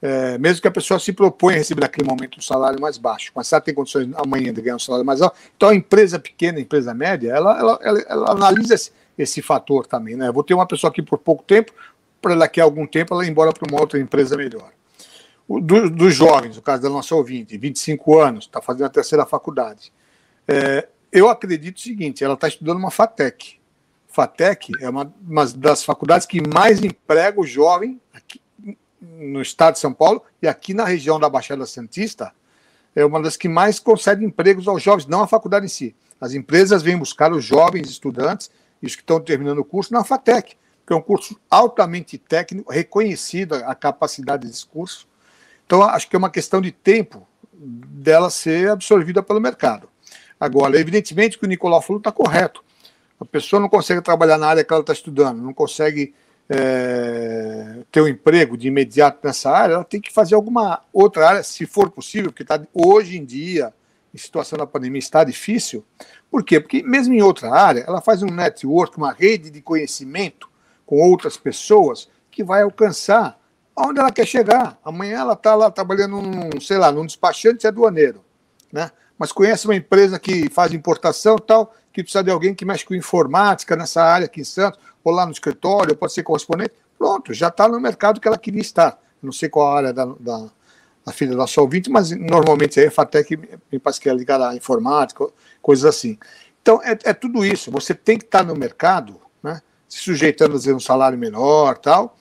S7: É, mesmo que a pessoa se proponha a receber naquele momento um salário mais baixo, mas se ela tem condições amanhã de ganhar um salário mais alto, então a empresa pequena, a empresa média, ela, ela, ela, ela analisa esse, esse, fator também, né? Vou ter uma pessoa aqui por pouco tempo, para daqui a algum tempo ela ir embora para uma outra empresa melhor. O, do, dos jovens, no caso da nossa ouvinte, 25 anos, está fazendo a terceira faculdade. É, eu acredito o seguinte, ela está estudando uma FATEC, FATEC é uma, uma das faculdades que mais emprega o jovem aqui no estado de São Paulo e aqui na região da Baixada Santista é uma das que mais concede empregos aos jovens, não a faculdade em si. As empresas vêm buscar os jovens estudantes os que estão terminando o curso na FATEC, que é um curso altamente técnico, reconhecido a capacidade desse curso. Então, acho que é uma questão de tempo dela ser absorvida pelo mercado. Agora, evidentemente que o Nicolau falou está correto. A pessoa não consegue trabalhar na área que ela está estudando, não consegue é, ter um emprego de imediato nessa área, ela tem que fazer alguma outra área, se for possível, porque tá, hoje em dia, em situação da pandemia, está difícil. Por quê? Porque mesmo em outra área, ela faz um network, uma rede de conhecimento com outras pessoas que vai alcançar aonde ela quer chegar. Amanhã ela está lá trabalhando, num, sei lá, num despachante aduaneiro, né? mas conhece uma empresa que faz importação tal, que precisa de alguém que mexe com informática nessa área aqui em Santos, ou lá no escritório, pode ser correspondente, pronto, já está no mercado que ela queria estar. Não sei qual a área da, da, da filha da nossa ouvinte, mas normalmente a FATEC me parece que é ligada à informática, coisas assim. Então, é, é tudo isso. Você tem que estar no mercado, né, se sujeitando a um salário menor tal,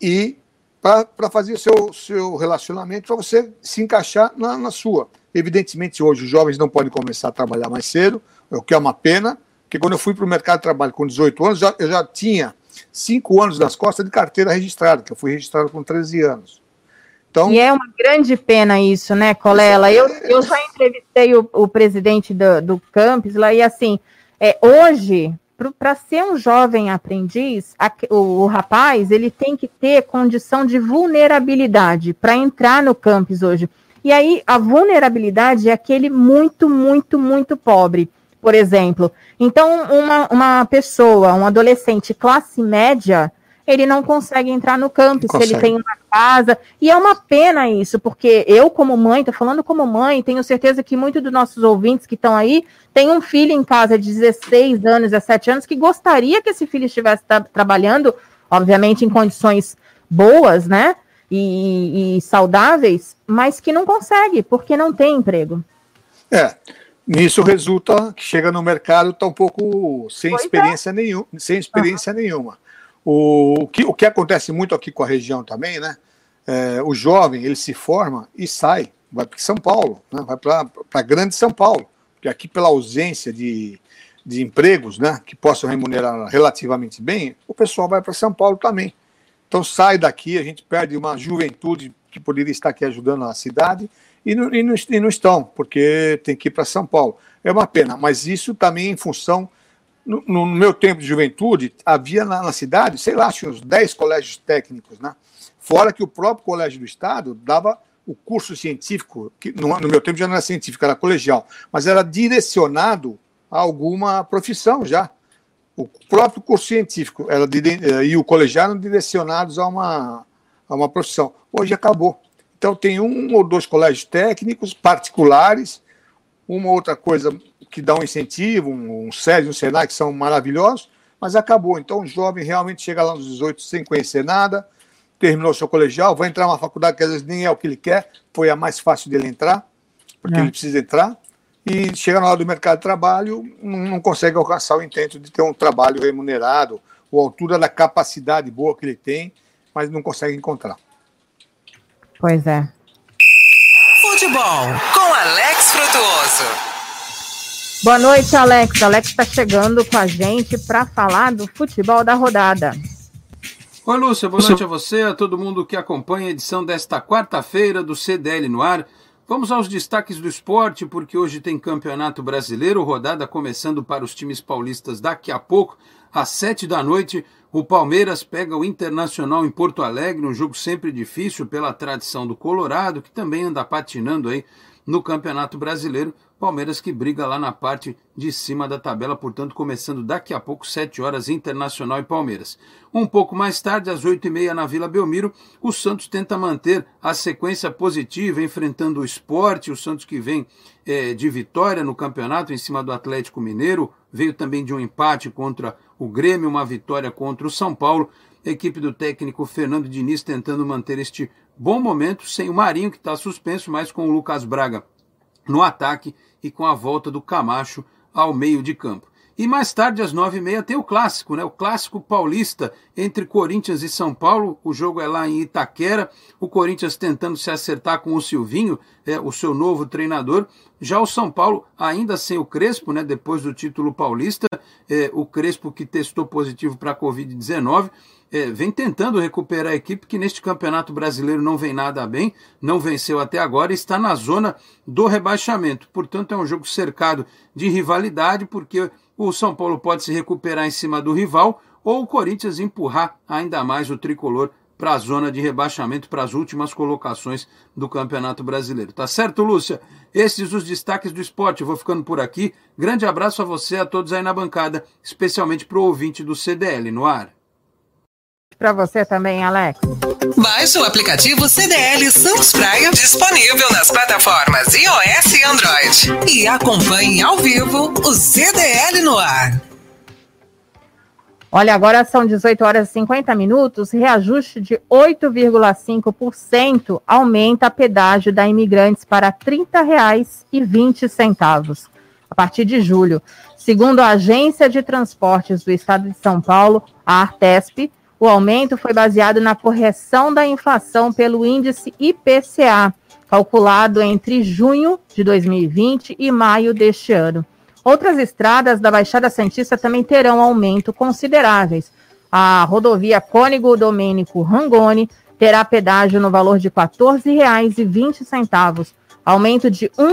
S7: e para fazer seu, seu relacionamento, para você se encaixar na, na sua. Evidentemente, hoje os jovens não podem começar a trabalhar mais cedo, o que é uma pena, porque quando eu fui para o mercado de trabalho com 18 anos, já, eu já tinha cinco anos nas costas de carteira registrada, que eu fui registrado com 13 anos.
S2: Então, e é uma grande pena isso, né, Colela? Eu, eu já entrevistei o, o presidente do, do campus lá, e assim, é, hoje, para ser um jovem aprendiz, a, o, o, rapaz ele tem que ter condição de vulnerabilidade para entrar no campus hoje. E aí a vulnerabilidade é aquele muito, muito, muito pobre, por exemplo. Então, uma, uma pessoa, um adolescente classe média, ele não consegue entrar no campus se ele tem uma casa. E é uma pena isso, porque eu, como mãe, estou falando como mãe, tenho certeza que muitos dos nossos ouvintes que estão aí têm um filho em casa de 16 anos, 17 anos, que gostaria que esse filho estivesse tra trabalhando, obviamente, em condições boas, né? e, e saudáveis, mas que não consegue, porque não tem emprego.
S7: É, nisso resulta que chega no mercado está um pouco sem pois é. experiência, é. nenhum, sem experiência uhum. nenhuma. O, o, que, o que acontece muito aqui com a região também, né? É, o jovem ele se forma e sai, vai para São Paulo, né? vai para grande São Paulo, porque aqui pela ausência de, de empregos, né, que possam remunerar relativamente bem, o pessoal vai para São Paulo também. Então sai daqui, a gente perde uma juventude que poderia estar aqui ajudando a cidade e não, e não, e não estão, porque tem que ir para São Paulo. É uma pena, mas isso também em função. No, no meu tempo de juventude, havia na, na, cidade, sei lá, tinha uns 10 colégios técnicos, né? Fora que o próprio Colégio do Estado dava o curso científico, que no, no meu tempo já não era científico, era colegial, mas era direcionado a alguma profissão já. O próprio curso científico era eh, e o colegial eram direcionados a uma, a uma profissão. Hoje acabou. Então, tem um ou dois colégios técnicos particulares, uma outra coisa que dá um incentivo, um, um SESI, um SENAI, que são maravilhosos, mas acabou. Então, o jovem realmente chega lá nos 18 sem conhecer nada, terminou seu colegial, vai entrar numa faculdade que às vezes nem é o que ele quer, foi a mais fácil dele entrar, porque é. ele precisa entrar, e chega na hora do mercado de trabalho, não, não consegue alcançar o intento de ter um trabalho remunerado, ou altura da capacidade boa que ele tem, mas não consegue encontrar.
S2: Pois é.
S6: Futebol com Alex Frutuoso.
S2: Boa noite, Alex. Alex está chegando com a gente para falar do futebol da rodada.
S13: Oi, Lúcia, boa noite a você, a todo mundo que acompanha a edição desta quarta-feira do CDL no ar. Vamos aos destaques do esporte, porque hoje tem Campeonato Brasileiro, rodada começando para os times paulistas daqui a pouco, às sete da noite. O Palmeiras pega o Internacional em Porto Alegre, um jogo sempre difícil pela tradição do Colorado, que também anda patinando aí no Campeonato Brasileiro. Palmeiras que briga lá na parte de cima da tabela, portanto, começando daqui a pouco, 7 horas, Internacional e Palmeiras. Um pouco mais tarde, às 8h30, na Vila Belmiro, o Santos tenta manter a sequência positiva, enfrentando o esporte. O Santos que vem é, de vitória no campeonato em cima do Atlético Mineiro, veio também de um empate contra o Grêmio, uma vitória contra o São Paulo. Equipe do técnico Fernando Diniz tentando manter este bom momento, sem o Marinho, que está suspenso, mas com o Lucas Braga no ataque e com a volta do Camacho ao meio de campo. E mais tarde, às nove e meia, tem o clássico, né? O clássico paulista entre Corinthians e São Paulo. O jogo é lá em Itaquera. O Corinthians tentando se acertar com o Silvinho, é, o seu novo treinador. Já o São Paulo, ainda sem o Crespo, né? Depois do título paulista, é, o Crespo que testou positivo para a Covid-19 é, vem tentando recuperar a equipe que neste campeonato brasileiro não vem nada bem, não venceu até agora e está na zona do rebaixamento. Portanto, é um jogo cercado de rivalidade, porque o São Paulo pode se recuperar em cima do rival ou o Corinthians empurrar ainda mais o tricolor para a zona de rebaixamento, para as últimas colocações do Campeonato Brasileiro. Tá certo, Lúcia? Esses os destaques do esporte. Eu vou ficando por aqui. Grande abraço a você, a todos aí na bancada, especialmente para o ouvinte do CDL no ar
S2: para você também, Alex.
S6: Baixe o aplicativo CDL Santos Praia, disponível nas plataformas iOS e Android. E acompanhe ao vivo o CDL no ar.
S2: Olha, agora são 18 horas e 50 minutos, reajuste de 8,5% aumenta a pedágio da Imigrantes para R$ 30,20 a partir de julho. Segundo a Agência de Transportes do Estado de São Paulo, a Artesp, o aumento foi baseado na correção da inflação pelo índice IPCA, calculado entre junho de 2020 e maio deste ano. Outras estradas da Baixada Santista também terão aumento consideráveis. A rodovia Cônigo Domênico Rangoni terá pedágio no valor de R$ 14,20, aumento de R$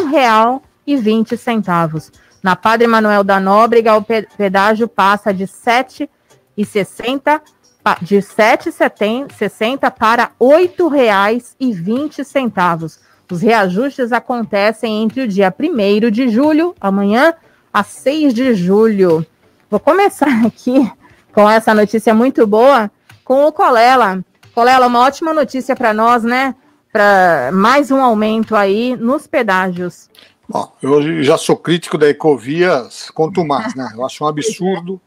S2: 1,20. Na Padre Manuel da Nóbrega, o pedágio passa de R$ 7,60 de R$ 7,60 para R$ 8,20. Os reajustes acontecem entre o dia 1 de julho, amanhã, a 6 de julho. Vou começar aqui com essa notícia muito boa com o Colela. Colela, uma ótima notícia para nós, né? Para mais um aumento aí nos pedágios.
S7: Bom, eu já sou crítico da Ecovias mais, né? Eu acho um absurdo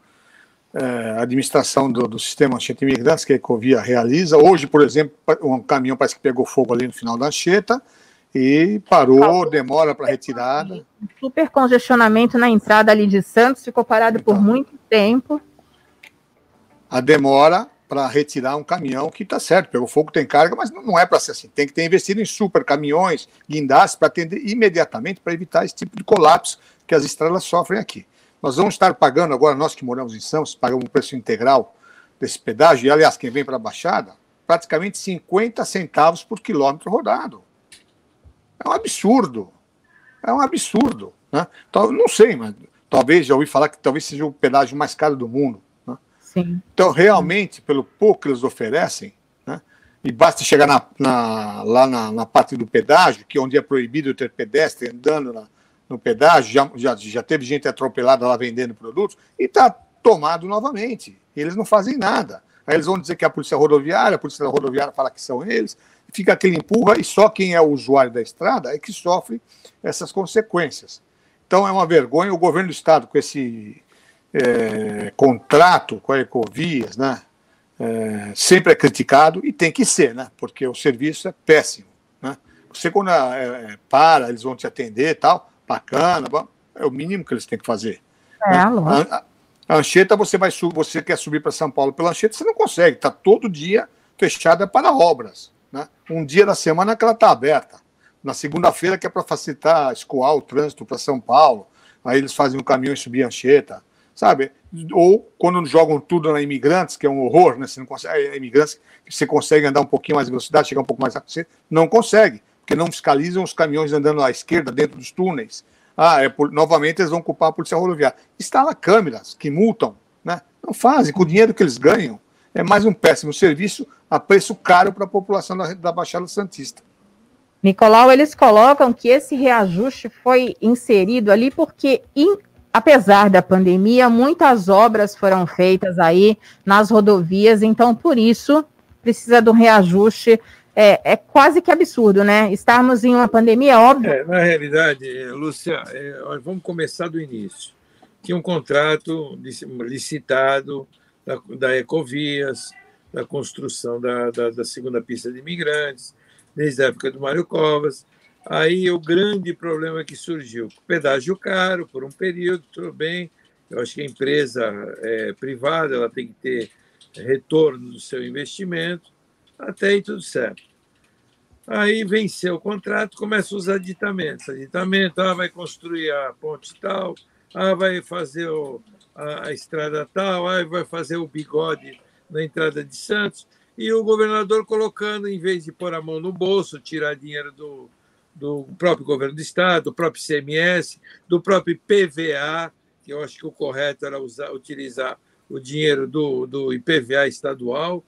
S7: é, administração do, do sistema Anchieta Imigrantes, que a Ecovia realiza. Hoje, por exemplo, um caminhão parece que pegou fogo ali no final da Anchieta e parou, demora para retirada.
S2: Super congestionamento na entrada ali de Santos, ficou parado então, por muito tempo.
S7: A demora para retirar um caminhão que está certo, pegou fogo, tem carga, mas não é para ser assim. Tem que ter investido em super caminhões, guindastes, para atender imediatamente, para evitar esse tipo de colapso que as estradas sofrem aqui. Nós vamos estar pagando agora, nós que moramos em Santos, pagamos o preço integral desse pedágio, e aliás, quem vem para a Baixada, praticamente 50 centavos por quilômetro rodado. É um absurdo. É um absurdo. Né? Então, não sei, mas talvez, já ouvi falar que talvez seja o pedágio mais caro do mundo. Né? Então, realmente, pelo pouco que eles oferecem, né, e basta chegar na, na, lá na, na, parte do pedágio, que é onde é proibido ter pedestre andando na, no pedágio, já, já, já teve gente atropelada lá vendendo produtos, e está tomado novamente. Eles não fazem nada. Aí eles vão dizer que é a polícia rodoviária, a polícia rodoviária fala que são eles, fica aquele empurra, e só quem é o usuário da estrada é que sofre essas consequências. Então é uma vergonha o governo do Estado, com esse é, contrato com a Ecovias, né? é, sempre é criticado e tem que ser, né? Porque o serviço é péssimo, né? Você quando é, é para, eles vão te atender e tal, bacana, é o mínimo que eles têm que fazer. É, né? a, a Anchieta, você vai você quer subir para São Paulo pela Anchieta, você não consegue, está todo dia fechada para obras, né? Um dia da semana que ela está aberta. Na segunda-feira que é para facilitar, escoar o trânsito para São Paulo, aí eles fazem o caminhão e subir a Anchieta sabe? Ou quando jogam tudo na imigrantes, que é um horror, né? Você não consegue, é, imigrantes que você consegue andar um pouquinho mais de velocidade, chegar um pouco mais rápido, você não consegue, porque não fiscalizam os caminhões andando à esquerda dentro dos túneis. Ah, é por, novamente eles vão culpar a polícia rodoviária. Instala câmeras que multam, né? Não fazem, com o dinheiro que eles ganham. É mais um péssimo serviço a preço caro para a população da, da Baixada Santista.
S2: Nicolau, eles colocam que esse reajuste foi inserido ali porque apesar da pandemia, muitas obras foram feitas aí nas rodovias, então por isso precisa um reajuste. É, é quase que absurdo, né? Estarmos em uma pandemia, óbvio.
S4: É, na realidade, Lúcia, é, vamos começar do início. Tinha um contrato licitado da, da Ecovias, da construção da, da, da segunda pista de imigrantes, desde a época do Mário Covas. Aí o grande problema que surgiu, pedágio caro por um período, tudo bem. Eu acho que a empresa é, privada ela tem que ter retorno do seu investimento, até aí tudo certo. Aí venceu o contrato, começa os aditamentos. Aditamento, ah, vai construir a ponte tal, ah, vai fazer o, a, a estrada tal, ah, vai fazer o bigode na entrada de Santos. E o governador colocando, em vez de pôr a mão no bolso, tirar dinheiro do, do próprio governo do Estado, do próprio CMS, do próprio PVA, que eu acho que o correto era usar, utilizar o dinheiro do, do IPVA estadual,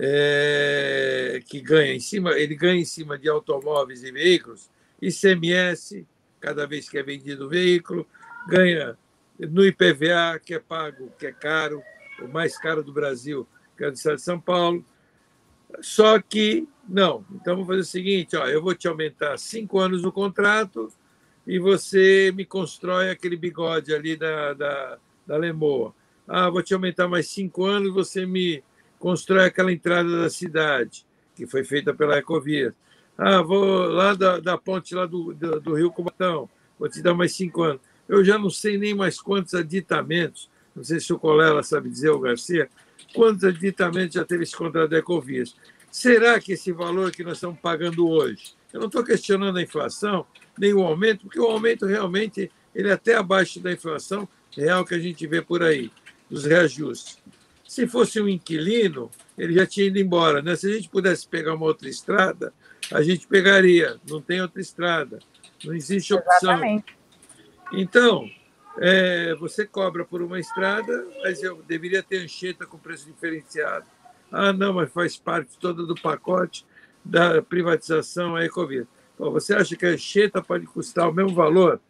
S4: é, que ganha em cima, ele ganha em cima de automóveis e veículos, ICMS, cada vez que é vendido o veículo, ganha no IPVA, que é pago, que é caro, o mais caro do Brasil, que é do Estado de São Paulo. Só que não. Então, vou fazer o seguinte: ó, eu vou te aumentar cinco anos o contrato e você me constrói aquele bigode ali da, da, da Lemoa. Ah, vou te aumentar mais cinco anos, você me constrói aquela entrada da cidade, que foi feita pela Ecovia. Ah, vou lá da, da ponte lá do, do, do Rio Cubatão, vou te dar mais cinco anos. Eu já não sei nem mais quantos aditamentos, não sei se o Colela sabe dizer, o Garcia, quantos aditamentos já teve esse contrato da Ecovias. Será que esse valor que nós estamos pagando hoje, eu não estou questionando a inflação, nem o aumento, porque o aumento realmente ele é até abaixo da inflação real que a gente vê por aí, dos reajustes. Se fosse um inquilino, ele já tinha ido embora. Né? Se a gente pudesse pegar uma outra estrada, a gente pegaria. Não tem outra estrada. Não existe opção. Exatamente. Então, é, você cobra por uma estrada, mas eu deveria ter ancheta com preço diferenciado ah, não, mas faz parte toda do pacote da privatização a Ecovia. Bom, você acha que a Anchieta pode custar o mesmo valor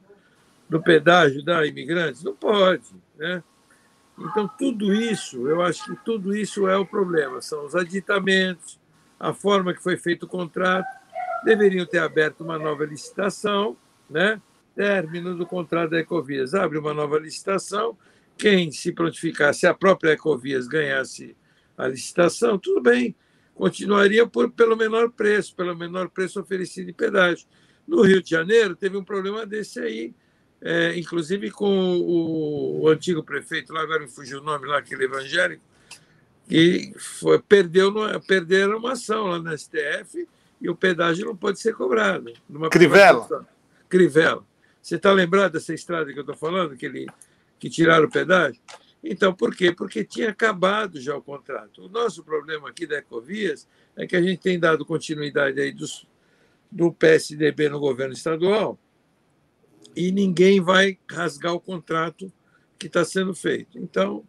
S4: do pedágio da imigrantes? Não pode, né? Então, tudo isso, eu acho que tudo isso é o problema. São os aditamentos, a forma que foi feito o contrato. Deveriam ter aberto uma nova licitação, né? Término do contrato da Ecovias. Abre uma nova licitação. Quem se prontificasse, a própria Ecovias ganhasse a licitação, tudo bem, continuaria por, pelo menor preço, pelo menor preço oferecido em pedágio. No Rio de Janeiro, teve um problema desse aí, é, inclusive com o, o, antigo prefeito, lá agora me fugiu o nome, lá, aquele evangélico, que foi, perdeu perderam uma ação lá na STF e o pedágio não pode ser cobrado.
S7: Crivella.
S4: Crivella. Você está lembrado dessa estrada que eu estou falando, que, ele, que tiraram o pedágio? Então, por quê? Porque tinha acabado já o contrato. O nosso problema aqui da Ecovias é que a gente tem dado continuidade aí dos, do PSDB no governo estadual e ninguém vai rasgar o contrato que está sendo feito. Então,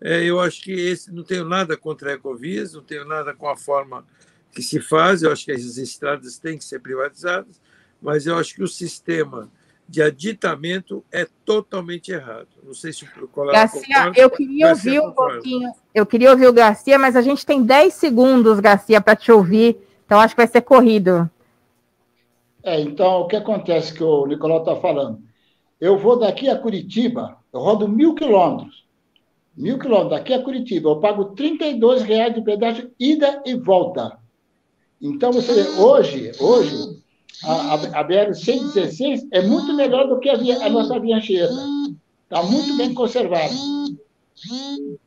S4: é, eu acho que esse não tenho nada contra a Ecovias, não tenho nada com a forma que se faz, eu acho que as estradas têm que ser privatizadas, mas eu acho que o sistema de aditamento é totalmente errado. Não sei se o
S2: colega Garcia, concorda, eu queria Garcia ouvir um pouquinho, eu queria ouvir o Garcia, mas a gente tem 10 segundos, Garcia, para te ouvir, então acho que vai ser corrido.
S5: É, então, o que acontece que o Nicolau está falando? Eu vou daqui a Curitiba, eu rodo mil quilômetros, mil quilômetros daqui a Curitiba, eu pago 32 reais de pedágio ida e volta. Então, você vê, hoje, hoje, a, a, BR-116 é muito melhor do que a, via, a nossa via Anchieta. Está muito bem conservada.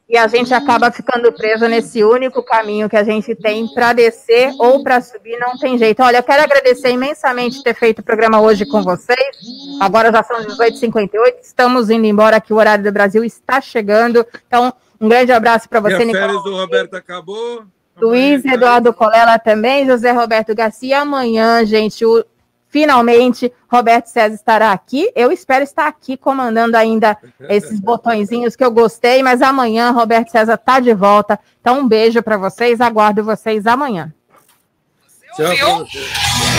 S2: E a gente acaba ficando preso nesse único caminho que a gente tem para descer ou para subir, não tem jeito. Olha, eu quero agradecer imensamente ter feito o programa hoje com vocês. Agora já são 18h58, estamos indo embora, que o horário do Brasil está chegando. Então, um grande abraço para você,
S4: Nicolau. férias do Roberto acabou.
S2: Luiz Eduardo Colela também, José Roberto Garcia. Amanhã, gente, o, finalmente Roberto César estará aqui. Eu espero estar aqui comandando ainda esses botõezinhos que eu gostei, mas amanhã Roberto César está de volta. Então, um beijo para vocês. Aguardo vocês amanhã.
S4: Tchau.